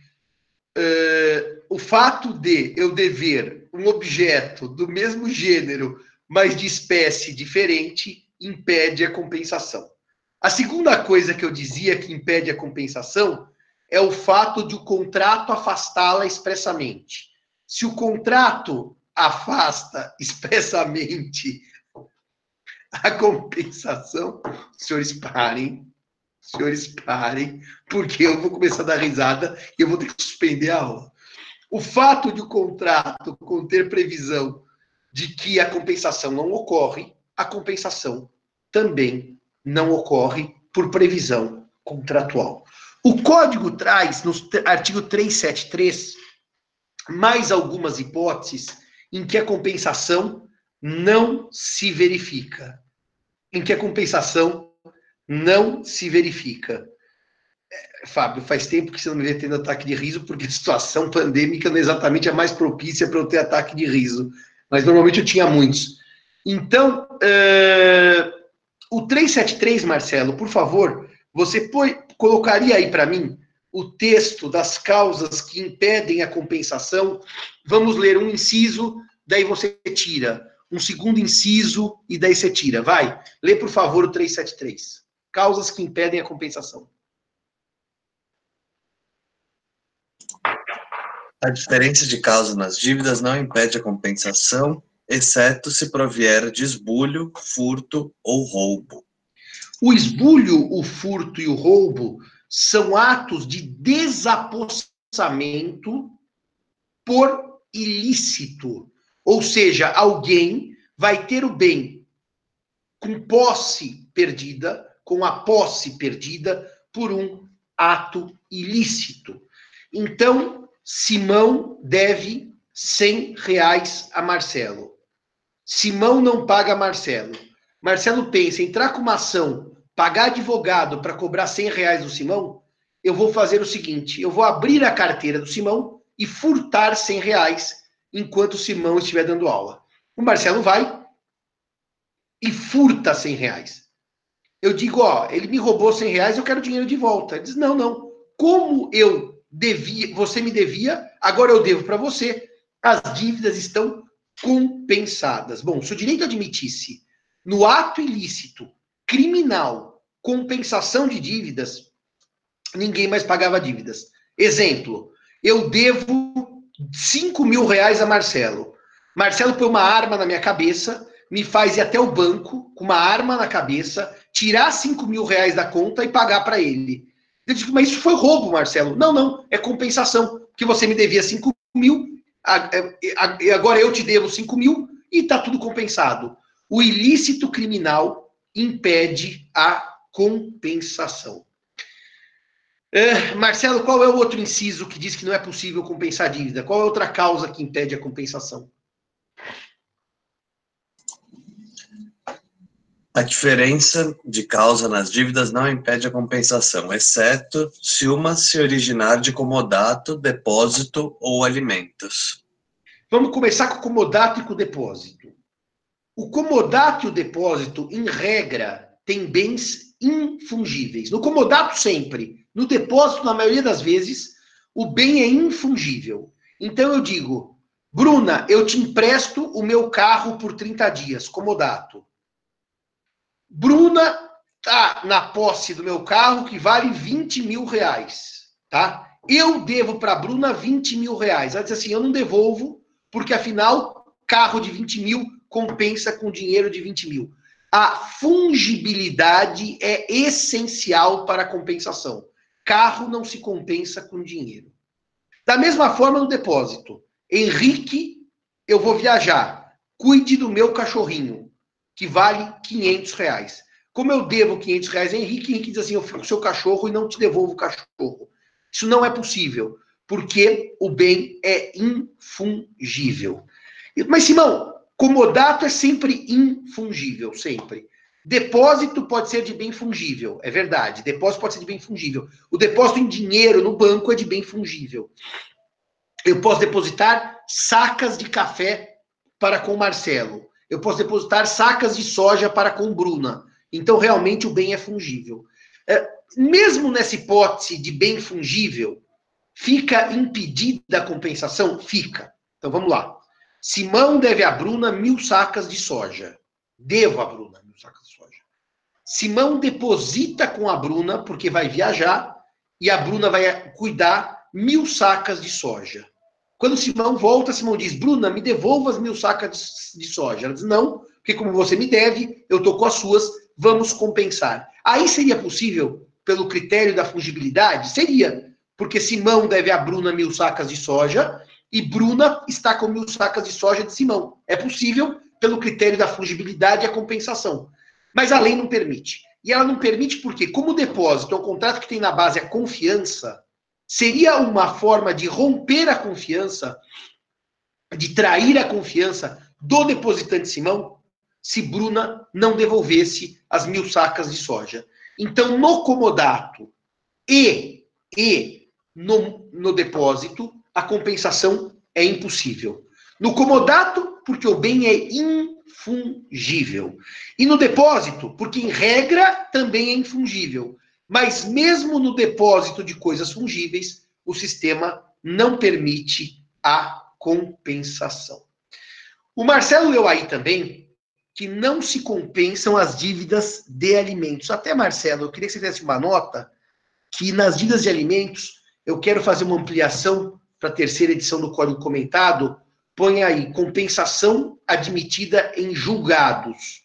uh, o fato de eu dever um objeto do mesmo gênero, mas de espécie diferente, impede a compensação. A segunda coisa que eu dizia que impede a compensação é o fato de o contrato afastá-la expressamente. Se o contrato afasta expressamente a compensação, senhores parem, senhores parem, porque eu vou começar a dar risada e eu vou ter que suspender a aula. O fato de o contrato conter previsão de que a compensação não ocorre, a compensação também não ocorre por previsão contratual. O código traz, no artigo 373, mais algumas hipóteses em que a compensação não se verifica. Em que a compensação não se verifica. É, Fábio, faz tempo que você não me vê tendo ataque de riso, porque a situação pandêmica não é exatamente a mais propícia para eu ter ataque de riso. Mas normalmente eu tinha muitos. Então, uh, o 373, Marcelo, por favor, você põe, colocaria aí para mim o texto das causas que impedem a compensação? Vamos ler um inciso, daí você tira. Um segundo inciso e daí você tira. Vai, lê por favor o 373. Causas que impedem a compensação. A diferença de causa nas dívidas não impede a compensação, exceto se provier de esbulho, furto ou roubo. O esbulho, o furto e o roubo são atos de desapossamento por ilícito. Ou seja, alguém vai ter o bem com posse perdida, com a posse perdida por um ato ilícito. Então, Simão deve 100 reais a Marcelo. Simão não paga Marcelo. Marcelo pensa em entrar com uma ação pagar advogado para cobrar 100 reais do Simão, eu vou fazer o seguinte: eu vou abrir a carteira do Simão e furtar 100 reais enquanto o Simão estiver dando aula. O Marcelo vai e furta 100 reais. Eu digo, ó, ele me roubou 100 reais, eu quero dinheiro de volta. Ele diz, não, não. Como eu devia, você me devia, agora eu devo para você. As dívidas estão compensadas. Bom, se o direito admitisse no ato ilícito criminal, compensação de dívidas, ninguém mais pagava dívidas. Exemplo, eu devo 5 mil reais a Marcelo. Marcelo põe uma arma na minha cabeça, me faz ir até o banco com uma arma na cabeça, tirar 5 mil reais da conta e pagar para ele. Eu digo, mas isso foi roubo, Marcelo. Não, não, é compensação, porque você me devia 5 mil, agora eu te devo 5 mil e está tudo compensado. O ilícito criminal impede a compensação. É, Marcelo, qual é o outro inciso que diz que não é possível compensar a dívida? Qual é outra causa que impede a compensação? A diferença de causa nas dívidas não impede a compensação, exceto se uma se originar de comodato, depósito ou alimentos. Vamos começar com o comodato e com o depósito. O comodato e o depósito, em regra, têm bens infungíveis. No comodato, sempre. No depósito, na maioria das vezes, o bem é infungível. Então eu digo, Bruna, eu te empresto o meu carro por 30 dias, comodato. Bruna tá na posse do meu carro que vale 20 mil reais, tá? Eu devo para Bruna 20 mil reais. Ela diz assim, eu não devolvo, porque afinal, carro de 20 mil compensa com dinheiro de 20 mil. A fungibilidade é essencial para a compensação. Carro não se compensa com dinheiro. Da mesma forma no depósito. Henrique, eu vou viajar. Cuide do meu cachorrinho que vale 500 reais. Como eu devo 500 reais a Henrique, Henrique diz assim, eu fico com seu cachorro e não te devolvo o cachorro. Isso não é possível, porque o bem é infungível. Mas, Simão, comodato é sempre infungível, sempre. Depósito pode ser de bem fungível, é verdade. Depósito pode ser de bem fungível. O depósito em dinheiro no banco é de bem fungível. Eu posso depositar sacas de café para com Marcelo eu posso depositar sacas de soja para com Bruna. Então, realmente, o bem é fungível. É, mesmo nessa hipótese de bem fungível, fica impedida a compensação? Fica. Então, vamos lá. Simão deve a Bruna mil sacas de soja. Devo a Bruna mil sacas de soja. Simão deposita com a Bruna, porque vai viajar, e a Bruna vai cuidar mil sacas de soja. Quando Simão volta, Simão diz: Bruna, me devolva as mil sacas de soja. Ela diz: Não, porque como você me deve, eu estou com as suas, vamos compensar. Aí seria possível, pelo critério da fungibilidade? Seria, porque Simão deve a Bruna mil sacas de soja e Bruna está com mil sacas de soja de Simão. É possível, pelo critério da fungibilidade, a compensação. Mas a lei não permite. E ela não permite porque, como o depósito é um contrato que tem na base a confiança, Seria uma forma de romper a confiança, de trair a confiança do depositante Simão, se Bruna não devolvesse as mil sacas de soja. Então, no comodato e, e no, no depósito, a compensação é impossível. No comodato, porque o bem é infungível. E no depósito, porque em regra também é infungível. Mas mesmo no depósito de coisas fungíveis, o sistema não permite a compensação. O Marcelo leu aí também que não se compensam as dívidas de alimentos. Até, Marcelo, eu queria que você desse uma nota que nas dívidas de alimentos eu quero fazer uma ampliação para a terceira edição do Código Comentado. Põe aí compensação admitida em julgados.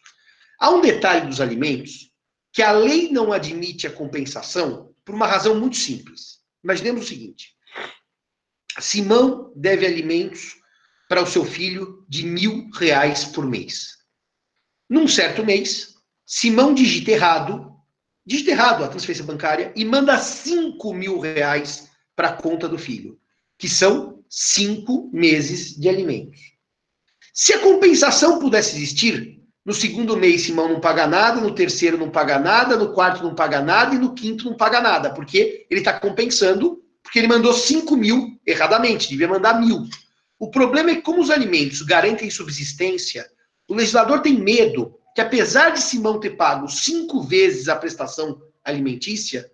Há um detalhe dos alimentos que a lei não admite a compensação por uma razão muito simples. Imaginemos o seguinte: Simão deve alimentos para o seu filho de mil reais por mês. Num certo mês, Simão digita errado, digita errado a transferência bancária e manda cinco mil reais para a conta do filho, que são cinco meses de alimentos. Se a compensação pudesse existir, no segundo mês, Simão não paga nada, no terceiro não paga nada, no quarto não paga nada e no quinto não paga nada, porque ele está compensando, porque ele mandou 5 mil erradamente, devia mandar mil. O problema é que, como os alimentos garantem subsistência, o legislador tem medo que, apesar de Simão ter pago cinco vezes a prestação alimentícia,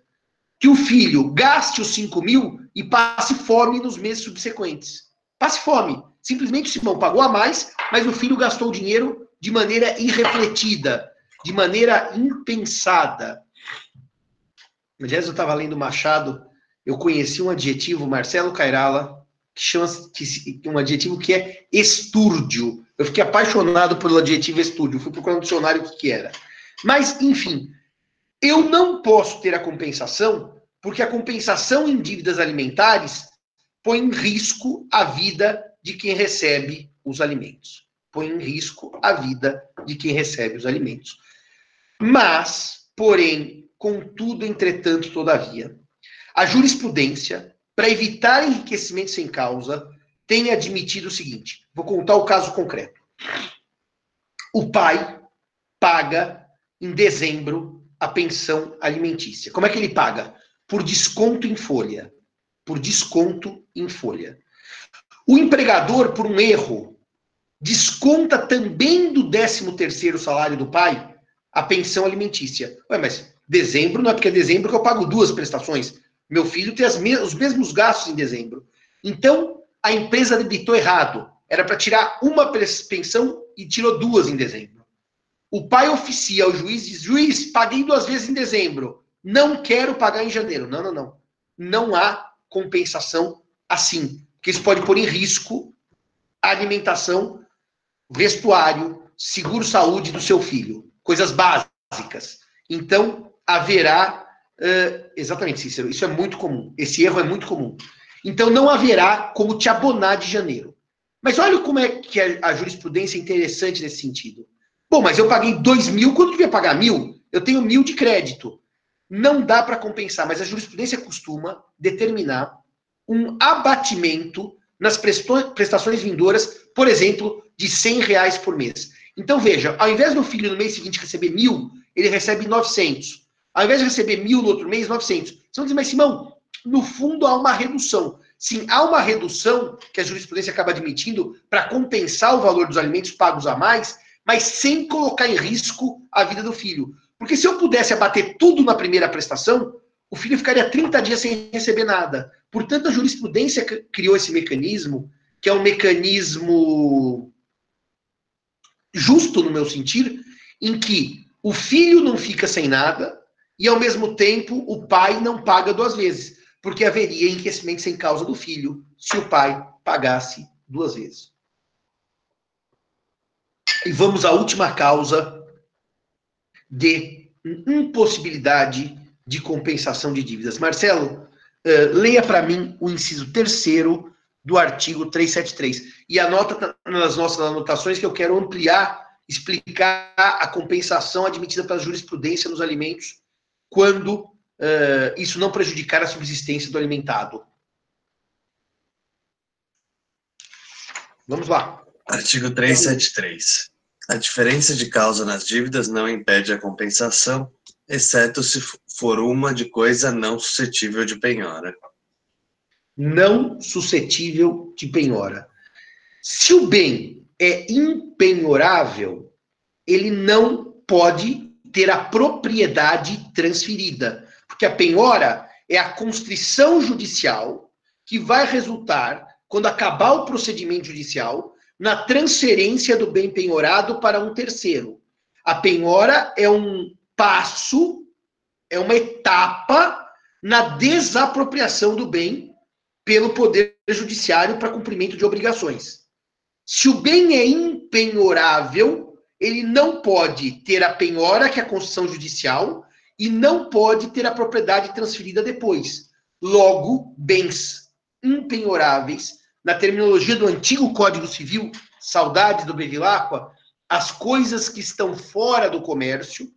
que o filho gaste os 5 mil e passe fome nos meses subsequentes. Passe fome. Simplesmente o Simão pagou a mais, mas o filho gastou o dinheiro de maneira irrefletida, de maneira impensada. Aliás, eu estava lendo Machado, eu conheci um adjetivo, Marcelo Cairala, que chama que, um adjetivo que é estúrdio. Eu fiquei apaixonado pelo adjetivo estúrdio, fui procurar no dicionário o que, que era. Mas, enfim, eu não posso ter a compensação, porque a compensação em dívidas alimentares põe em risco a vida de quem recebe os alimentos põe em risco a vida de quem recebe os alimentos. Mas, porém, contudo, entretanto, todavia, a jurisprudência, para evitar enriquecimento sem causa, tem admitido o seguinte: vou contar o caso concreto. O pai paga em dezembro a pensão alimentícia. Como é que ele paga? Por desconto em folha. Por desconto em folha. O empregador, por um erro, desconta também do 13 terceiro salário do pai a pensão alimentícia. Ué, mas dezembro não é porque é dezembro que eu pago duas prestações. Meu filho tem os mesmos gastos em dezembro. Então, a empresa debitou errado. Era para tirar uma pensão e tirou duas em dezembro. O pai oficia ao juiz diz: juiz, paguei duas vezes em dezembro. Não quero pagar em janeiro. Não, não, não. Não há compensação assim. Porque isso pode pôr em risco a alimentação, vestuário, seguro-saúde do seu filho. Coisas básicas. Então, haverá. Uh, exatamente, Cícero. Isso é muito comum. Esse erro é muito comum. Então, não haverá como te abonar de janeiro. Mas olha como é que a, jurisprudência é interessante nesse sentido. Bom, mas eu paguei dois mil quando devia pagar mil. Eu tenho mil de crédito. Não dá para compensar, mas a jurisprudência costuma determinar um abatimento nas prestações vindouras, por exemplo, de 100 reais por mês. Então, veja, ao invés do filho no mês seguinte receber mil, ele recebe 900. Ao invés de receber mil no outro mês, 900. Você vai dizer, mas Simão, no fundo há uma redução. Sim, há uma redução que a jurisprudência acaba admitindo para compensar o valor dos alimentos pagos a mais, mas sem colocar em risco a vida do filho. Porque se eu pudesse abater tudo na primeira prestação, o filho ficaria 30 dias sem receber nada. Portanto, a jurisprudência criou esse mecanismo, que é um mecanismo justo no meu sentir, em que o filho não fica sem nada e, ao mesmo tempo, o pai não paga duas vezes porque haveria enriquecimento sem causa do filho se o pai pagasse duas vezes. E vamos à última causa de impossibilidade de compensação de dívidas. Marcelo, uh, leia para mim o inciso terceiro do artigo 373 e anota nas nossas anotações que eu quero ampliar, explicar a compensação admitida pela jurisprudência nos alimentos quando uh, isso não prejudicar a subsistência do alimentado. Vamos lá. Artigo 373. A diferença de causa nas dívidas não impede a compensação, exceto se for uma de coisa não suscetível de penhora. Não suscetível de penhora. Se o bem é impenhorável, ele não pode ter a propriedade transferida. Porque a penhora é a constrição judicial que vai resultar, quando acabar o procedimento judicial, na transferência do bem penhorado para um terceiro. A penhora é um passo, é uma etapa na desapropriação do bem pelo Poder Judiciário para cumprimento de obrigações. Se o bem é impenhorável, ele não pode ter a penhora, que é a construção judicial, e não pode ter a propriedade transferida depois. Logo, bens impenhoráveis, na terminologia do antigo Código Civil, saudade do Bevilacqua, as coisas que estão fora do comércio,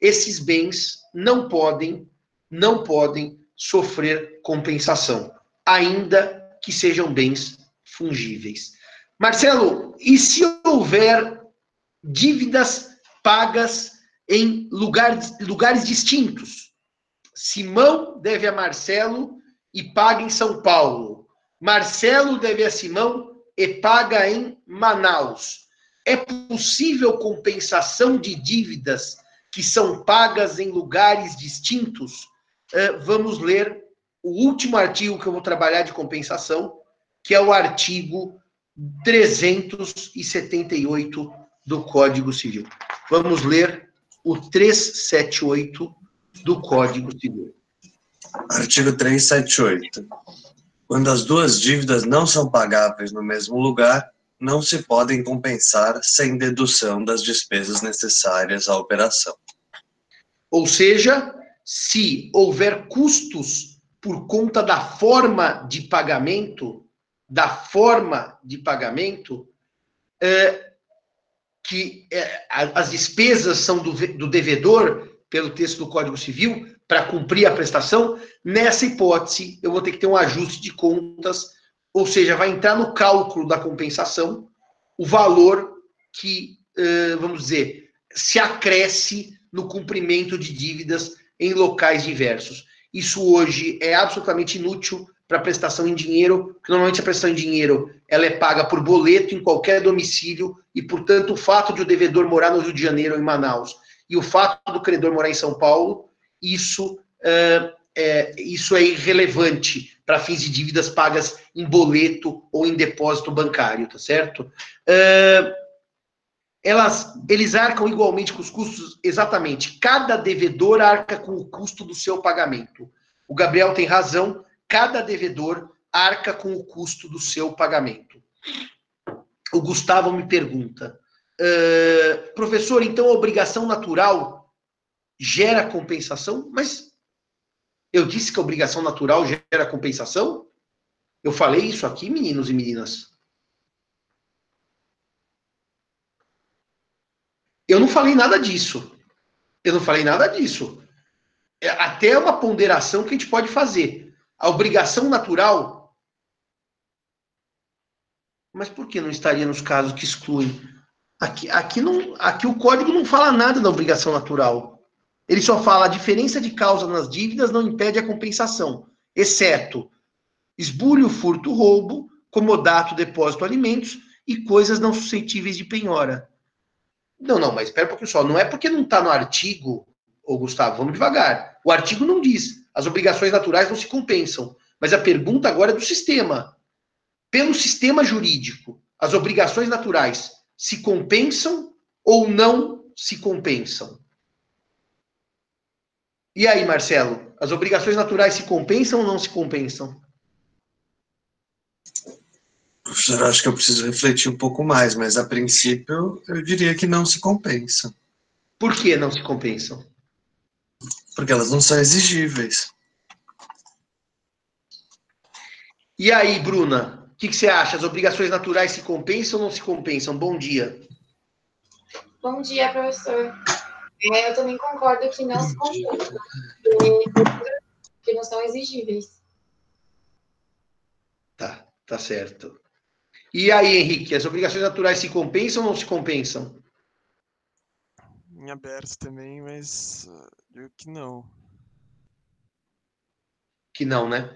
esses bens não podem, não podem sofrer compensação, ainda que sejam bens fungíveis. Marcelo, e se houver dívidas pagas em lugares, lugares distintos. Simão deve a Marcelo e paga em São Paulo. Marcelo deve a Simão e paga em Manaus. É possível compensação de dívidas que são pagas em lugares distintos? Uh, vamos ler o último artigo que eu vou trabalhar de compensação, que é o artigo 378 do Código Civil. Vamos ler o 378 do Código Civil. Artigo 378. Quando as duas dívidas não são pagáveis no mesmo lugar, não se podem compensar sem dedução das despesas necessárias à operação. Ou seja, se houver custos por conta da forma de pagamento, da forma de pagamento, é, que é, as despesas são do, do devedor, pelo texto do Código Civil, para cumprir a prestação, nessa hipótese, eu vou ter que ter um ajuste de contas, ou seja, vai entrar no cálculo da compensação o valor que, vamos dizer, se acresce no cumprimento de dívidas em locais diversos. Isso hoje é absolutamente inútil para prestação em dinheiro, porque normalmente a prestação em dinheiro ela é paga por boleto em qualquer domicílio e, portanto, o fato de o devedor morar no Rio de Janeiro ou em Manaus e o fato do credor morar em São Paulo, isso, uh, é, isso é irrelevante para fins de dívidas pagas em boleto ou em depósito bancário, tá certo? Uh, elas, eles arcam igualmente com os custos, exatamente. Cada devedor arca com o custo do seu pagamento. O Gabriel tem razão, cada devedor arca com o custo do seu pagamento. O Gustavo me pergunta, uh, professor, então a obrigação natural gera compensação? Mas eu disse que a obrigação natural gera compensação? Eu falei isso aqui, meninos e meninas? Eu não falei nada disso. Eu não falei nada disso. É até uma ponderação que a gente pode fazer a obrigação natural. Mas por que não estaria nos casos que excluem? Aqui, aqui, não, aqui o código não fala nada da obrigação natural. Ele só fala a diferença de causa nas dívidas não impede a compensação, exceto esbulho, furto, roubo, comodato, depósito, alimentos e coisas não suscetíveis de penhora. Não, não, mas espera um pouquinho só. Não é porque não está no artigo, ô Gustavo, vamos devagar. O artigo não diz. As obrigações naturais não se compensam. Mas a pergunta agora é do sistema. Pelo sistema jurídico, as obrigações naturais se compensam ou não se compensam? E aí, Marcelo, as obrigações naturais se compensam ou não se compensam? Professor, acho que eu preciso refletir um pouco mais, mas a princípio eu diria que não se compensam. Por que não se compensam? Porque elas não são exigíveis. E aí, Bruna, o que, que, você acha? As obrigações naturais se compensam ou não se compensam? Bom dia. Bom dia, professor. É, eu também concordo que não se compensam, que não são exigíveis. Tá, tá certo. E aí, Henrique, as obrigações naturais se compensam ou não se compensam? Em aberto também, mas eu que não. Que não, né?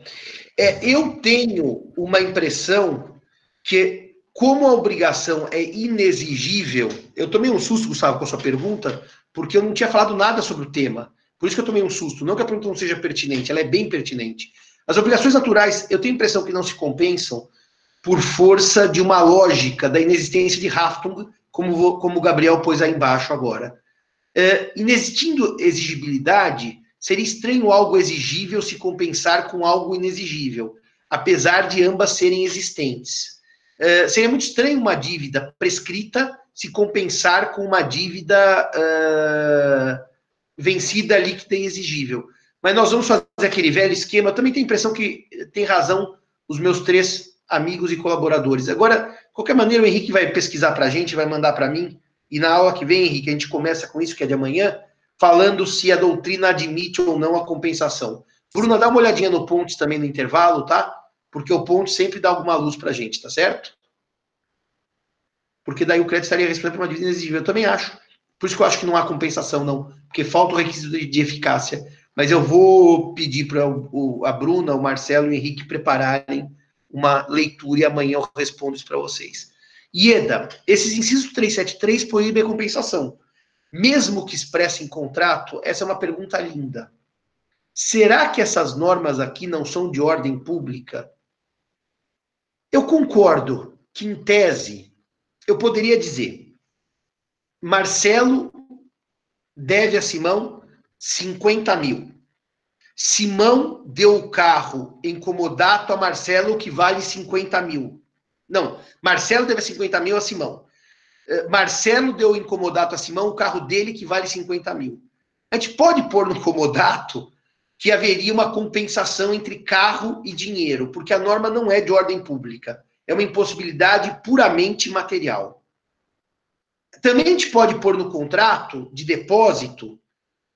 É, eu tenho uma impressão que, como a obrigação é inexigível, eu tomei um susto, Gustavo, com a sua pergunta, porque eu não tinha falado nada sobre o tema. Por isso que eu tomei um susto. Não que a pergunta não seja pertinente, ela é bem pertinente. As obrigações naturais, eu tenho a impressão que não se compensam por força de uma lógica da inexistência de Haftung, como, como o Gabriel pôs aí embaixo agora. É, inexistindo exigibilidade, seria estranho algo exigível se compensar com algo inexigível, apesar de ambas serem existentes. É, seria muito estranho uma dívida prescrita se compensar com uma dívida uh, vencida, líquida e exigível. Mas nós vamos fazer aquele velho esquema. Eu também tenho a impressão que tem razão os meus três amigos e colaboradores. Agora, de qualquer maneira, o Henrique vai pesquisar para a gente, vai mandar para mim. E na aula que vem, Henrique, a gente começa com isso, que é de amanhã, falando se a doutrina admite ou não a compensação. Bruna, dá uma olhadinha no Pontes também no intervalo, tá? Porque o Pontes sempre dá alguma luz pra gente, tá certo? Porque daí o crédito estaria respondendo por uma dívida inexigível. Eu também acho. Por isso que eu acho que não há compensação, não. Porque falta o requisito de eficácia. Mas eu vou pedir para a Bruna, o Marcelo e o Henrique prepararem uma leitura e amanhã eu respondo isso para vocês. IEDA, esses incisos 373 proíbem a compensação. Mesmo que expresse em contrato, essa é uma pergunta linda. Será que essas normas aqui não são de ordem pública? Eu concordo que, em tese, eu poderia dizer: Marcelo deve a Simão 50 mil. Simão deu o carro em comodato a Marcelo que vale 50 mil. Não, Marcelo deve 50 mil a Simão. Eh, Marcelo deu incomodato a Simão o carro dele que vale 50 mil. A gente pode pôr no comodato que haveria uma compensação entre carro e dinheiro, porque a norma não é de ordem pública. É uma impossibilidade puramente material. Também a gente pode pôr no contrato de depósito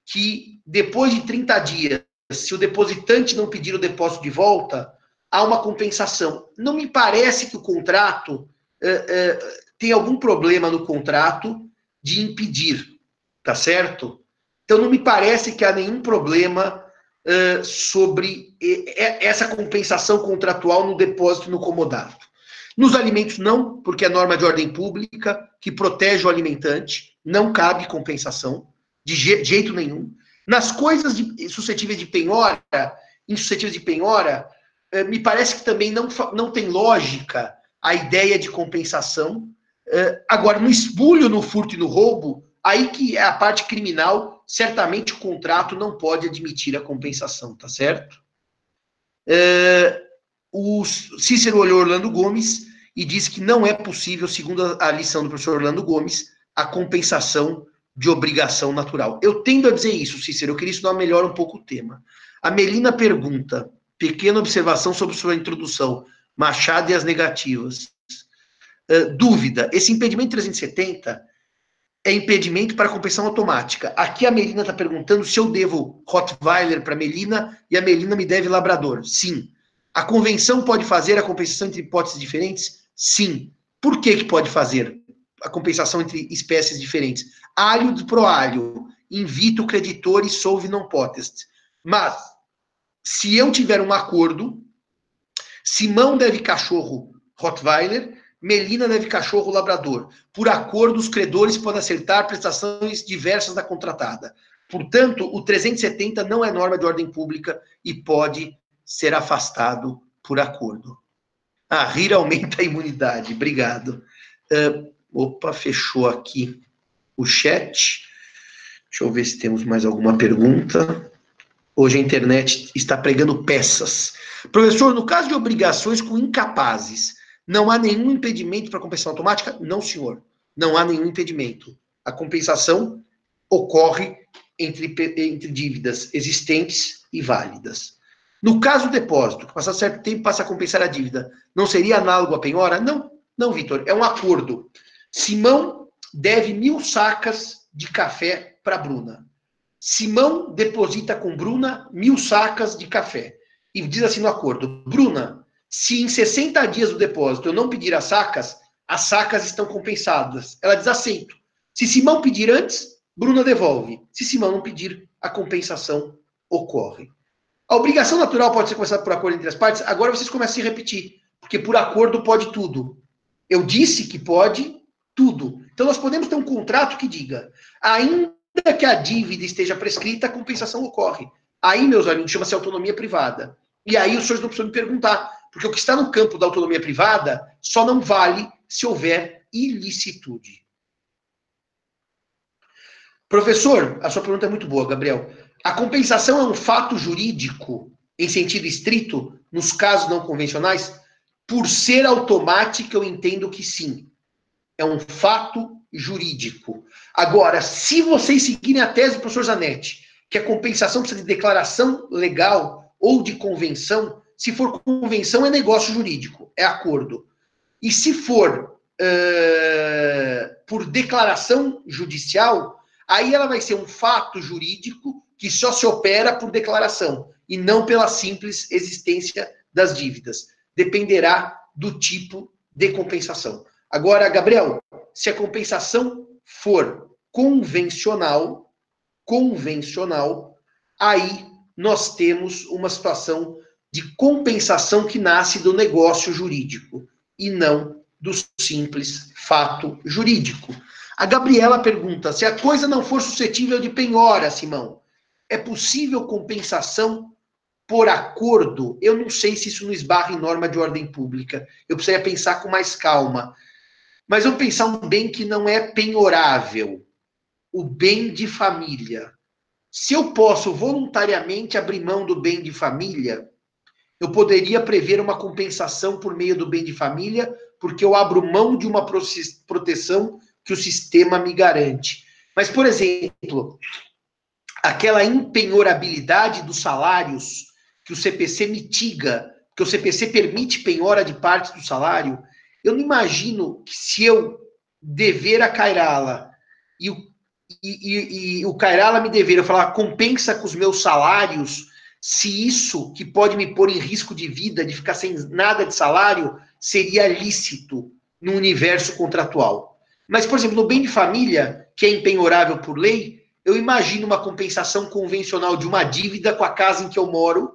que depois de 30 dias, se o depositante não pedir o depósito de volta, há uma compensação. Não me parece que o contrato é, é, tem algum problema no contrato de impedir, tá certo? Então, não me parece que há nenhum problema uh, sobre essa compensação contratual no depósito no comodato. Nos alimentos, não, porque é norma de ordem pública que protege o alimentante, não cabe compensação, de jeito nenhum. Nas coisas de, suscetíveis de penhora, insuscetíveis de penhora, me parece que também não, não tem lógica a ideia de compensação. Agora, no espulho, no furto e no roubo, aí que é a parte criminal, certamente o contrato não pode admitir a compensação, tá certo? Uh, o Cícero olhou Orlando Gomes e disse que não é possível, segundo a lição do professor Orlando Gomes, a compensação de obrigação natural. Eu tendo a dizer isso, Cícero, eu queria estudar melhor um pouco o tema. A Melina pergunta, pequena observação sobre sua introdução, Machado e as negativas. Uh, dúvida, esse impedimento 370 é impedimento para compensação automática. Aqui a Melina está perguntando se eu devo Rottweiler para Melina e a Melina me deve Labrador. Sim. A convenção pode fazer a compensação entre hipóteses diferentes? Sim. Por que, que pode fazer a compensação entre espécies diferentes? Alho pro alho, invito creditores solve non potest. Mas, se eu tiver um acordo, Simão deve cachorro Rottweiler, Melina deve cachorro labrador. Por acordo, os credores podem acertar prestações diversas da contratada. Portanto, o 370 não é norma de ordem pública e pode ser afastado por acordo. A rir aumenta a imunidade. Obrigado. Uh, opa, fechou aqui o chat. Deixa eu ver se temos mais alguma pergunta. Hoje a internet está pregando peças. Professor, no caso de obrigações com incapazes, não há nenhum impedimento para compensação automática? Não, senhor. Não há nenhum impedimento. A compensação ocorre entre, entre dívidas existentes e válidas. No caso do depósito, que passar certo tempo passa a compensar a dívida, não seria análogo à penhora? Não, não, Vitor. É um acordo. Simão deve mil sacas de café para Bruna. Simão deposita com Bruna mil sacas de café. E diz assim no acordo: Bruna, se em 60 dias do depósito eu não pedir as sacas, as sacas estão compensadas. Ela diz aceito. Se Simão pedir antes, Bruna devolve. Se Simão não pedir, a compensação ocorre. A obrigação natural pode ser começada por acordo entre as partes. Agora vocês começam a se repetir, porque por acordo pode tudo. Eu disse que pode tudo. Então nós podemos ter um contrato que diga, ainda que a dívida esteja prescrita, a compensação ocorre. Aí, meus amigos, chama-se autonomia privada. E aí os senhores não precisam me perguntar, porque o que está no campo da autonomia privada só não vale se houver ilicitude. Professor, a sua pergunta é muito boa, Gabriel. A compensação é um fato jurídico, em sentido estrito, nos casos não convencionais? Por ser automática, eu entendo que sim. É um fato jurídico. Agora, se vocês seguirem a tese do professor Zanetti, que a compensação precisa de declaração legal ou de convenção, se for convenção, é negócio jurídico, é acordo. E se for uh, por declaração judicial, aí ela vai ser um fato jurídico que só se opera por declaração e não pela simples existência das dívidas. Dependerá do tipo de compensação. Agora, Gabriel, se a compensação for convencional, convencional, aí nós temos uma situação de compensação que nasce do negócio jurídico e não do simples fato jurídico. A Gabriela pergunta: se a coisa não for suscetível de penhora, Simão, é possível compensação por acordo? Eu não sei se isso não esbarra em norma de ordem pública. Eu precisaria pensar com mais calma. Mas vamos pensar um bem que não é penhorável. O bem de família. Se eu posso voluntariamente abrir mão do bem de família, eu poderia prever uma compensação por meio do bem de família, porque eu abro mão de uma proteção que o sistema me garante. Mas, por exemplo, aquela impenhorabilidade dos salários que o CPC mitiga, que o CPC permite penhora de parte do salário, eu não imagino que se eu dever a Cairala e e, e, e o Cairala me dever, eu falar compensa com os meus salários, se isso que pode me pôr em risco de vida, de ficar sem nada de salário, seria lícito no universo contratual. Mas, por exemplo, no bem de família, que é empenhorável por lei, eu imagino uma compensação convencional de uma dívida com a casa em que eu moro,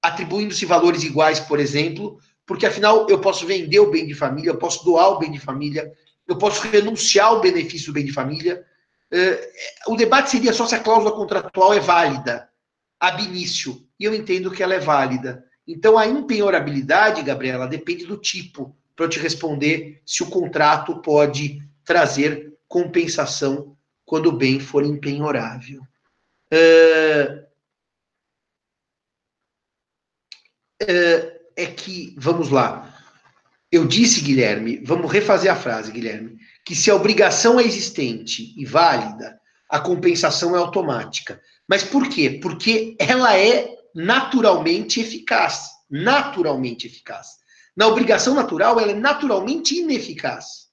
atribuindo-se valores iguais, por exemplo, porque afinal eu posso vender o bem de família, eu posso doar o bem de família, eu posso renunciar ao benefício do bem de família. Uh, o debate seria só se a cláusula contratual é válida, ab início, e eu entendo que ela é válida. Então, a impenhorabilidade, Gabriela, depende do tipo, para eu te responder se o contrato pode trazer compensação quando o bem for impenhorável. Uh, uh, é que, vamos lá, eu disse, Guilherme, vamos refazer a frase, Guilherme, que se a obrigação é existente e válida, a compensação é automática. Mas por quê? Porque ela é naturalmente eficaz. Naturalmente eficaz. Na obrigação natural, ela é naturalmente ineficaz.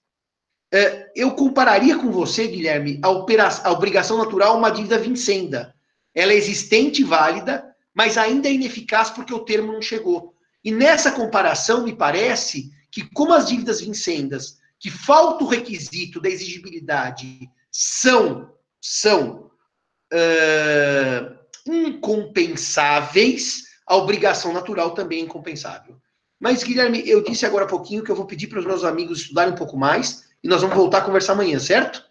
É, eu compararia com você, Guilherme, a, operação, a obrigação natural uma dívida vincenda. Ela é existente e válida, mas ainda é ineficaz porque o termo não chegou. E nessa comparação, me parece que, como as dívidas vincendas, que falta o requisito da exigibilidade, são, são uh, incompensáveis, a obrigação natural também é incompensável. Mas, Guilherme, eu disse agora há pouquinho que eu vou pedir para os meus amigos estudarem um pouco mais e nós vamos voltar a conversar amanhã, certo?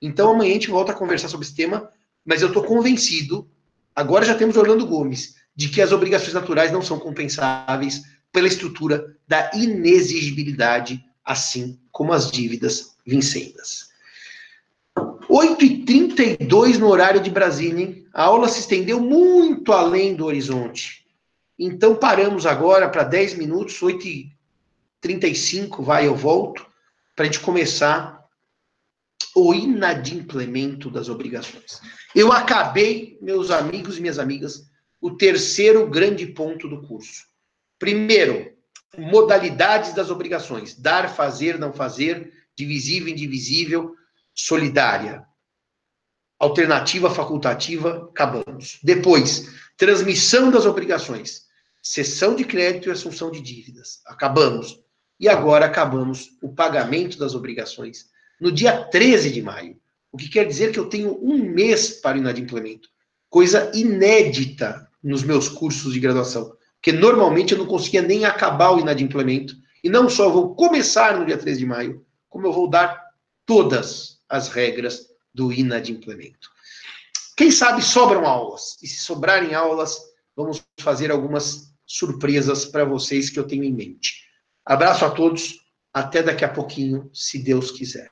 Então amanhã a gente volta a conversar sobre esse tema, mas eu estou convencido, agora já temos Orlando Gomes, de que as obrigações naturais não são compensáveis pela estrutura da inexigibilidade, assim como as dívidas vincendas. 8h32 no horário de Brasília, hein? A aula se estendeu muito além do horizonte. Então paramos agora para 10 minutos, 8h35, vai, eu volto para a gente começar o inadimplemento das obrigações. Eu acabei, meus amigos e minhas amigas, o terceiro grande ponto do curso. Primeiro, modalidades das obrigações: dar, fazer, não fazer, divisível, indivisível, solidária. Alternativa, facultativa, acabamos. Depois, transmissão das obrigações: cessão de crédito e assunção de dívidas. Acabamos. E agora acabamos o pagamento das obrigações no dia 13 de maio. O que quer dizer que eu tenho um mês para o inadimplemento. Coisa inédita nos meus cursos de graduação. Porque normalmente eu não conseguia nem acabar o inadimplemento. E não só vou começar no dia 13 de maio, como eu vou dar todas as regras do inadimplemento. Quem sabe sobram aulas. E se sobrarem aulas, vamos fazer algumas surpresas para vocês que eu tenho em mente. Abraço a todos, até daqui a pouquinho, se Deus quiser.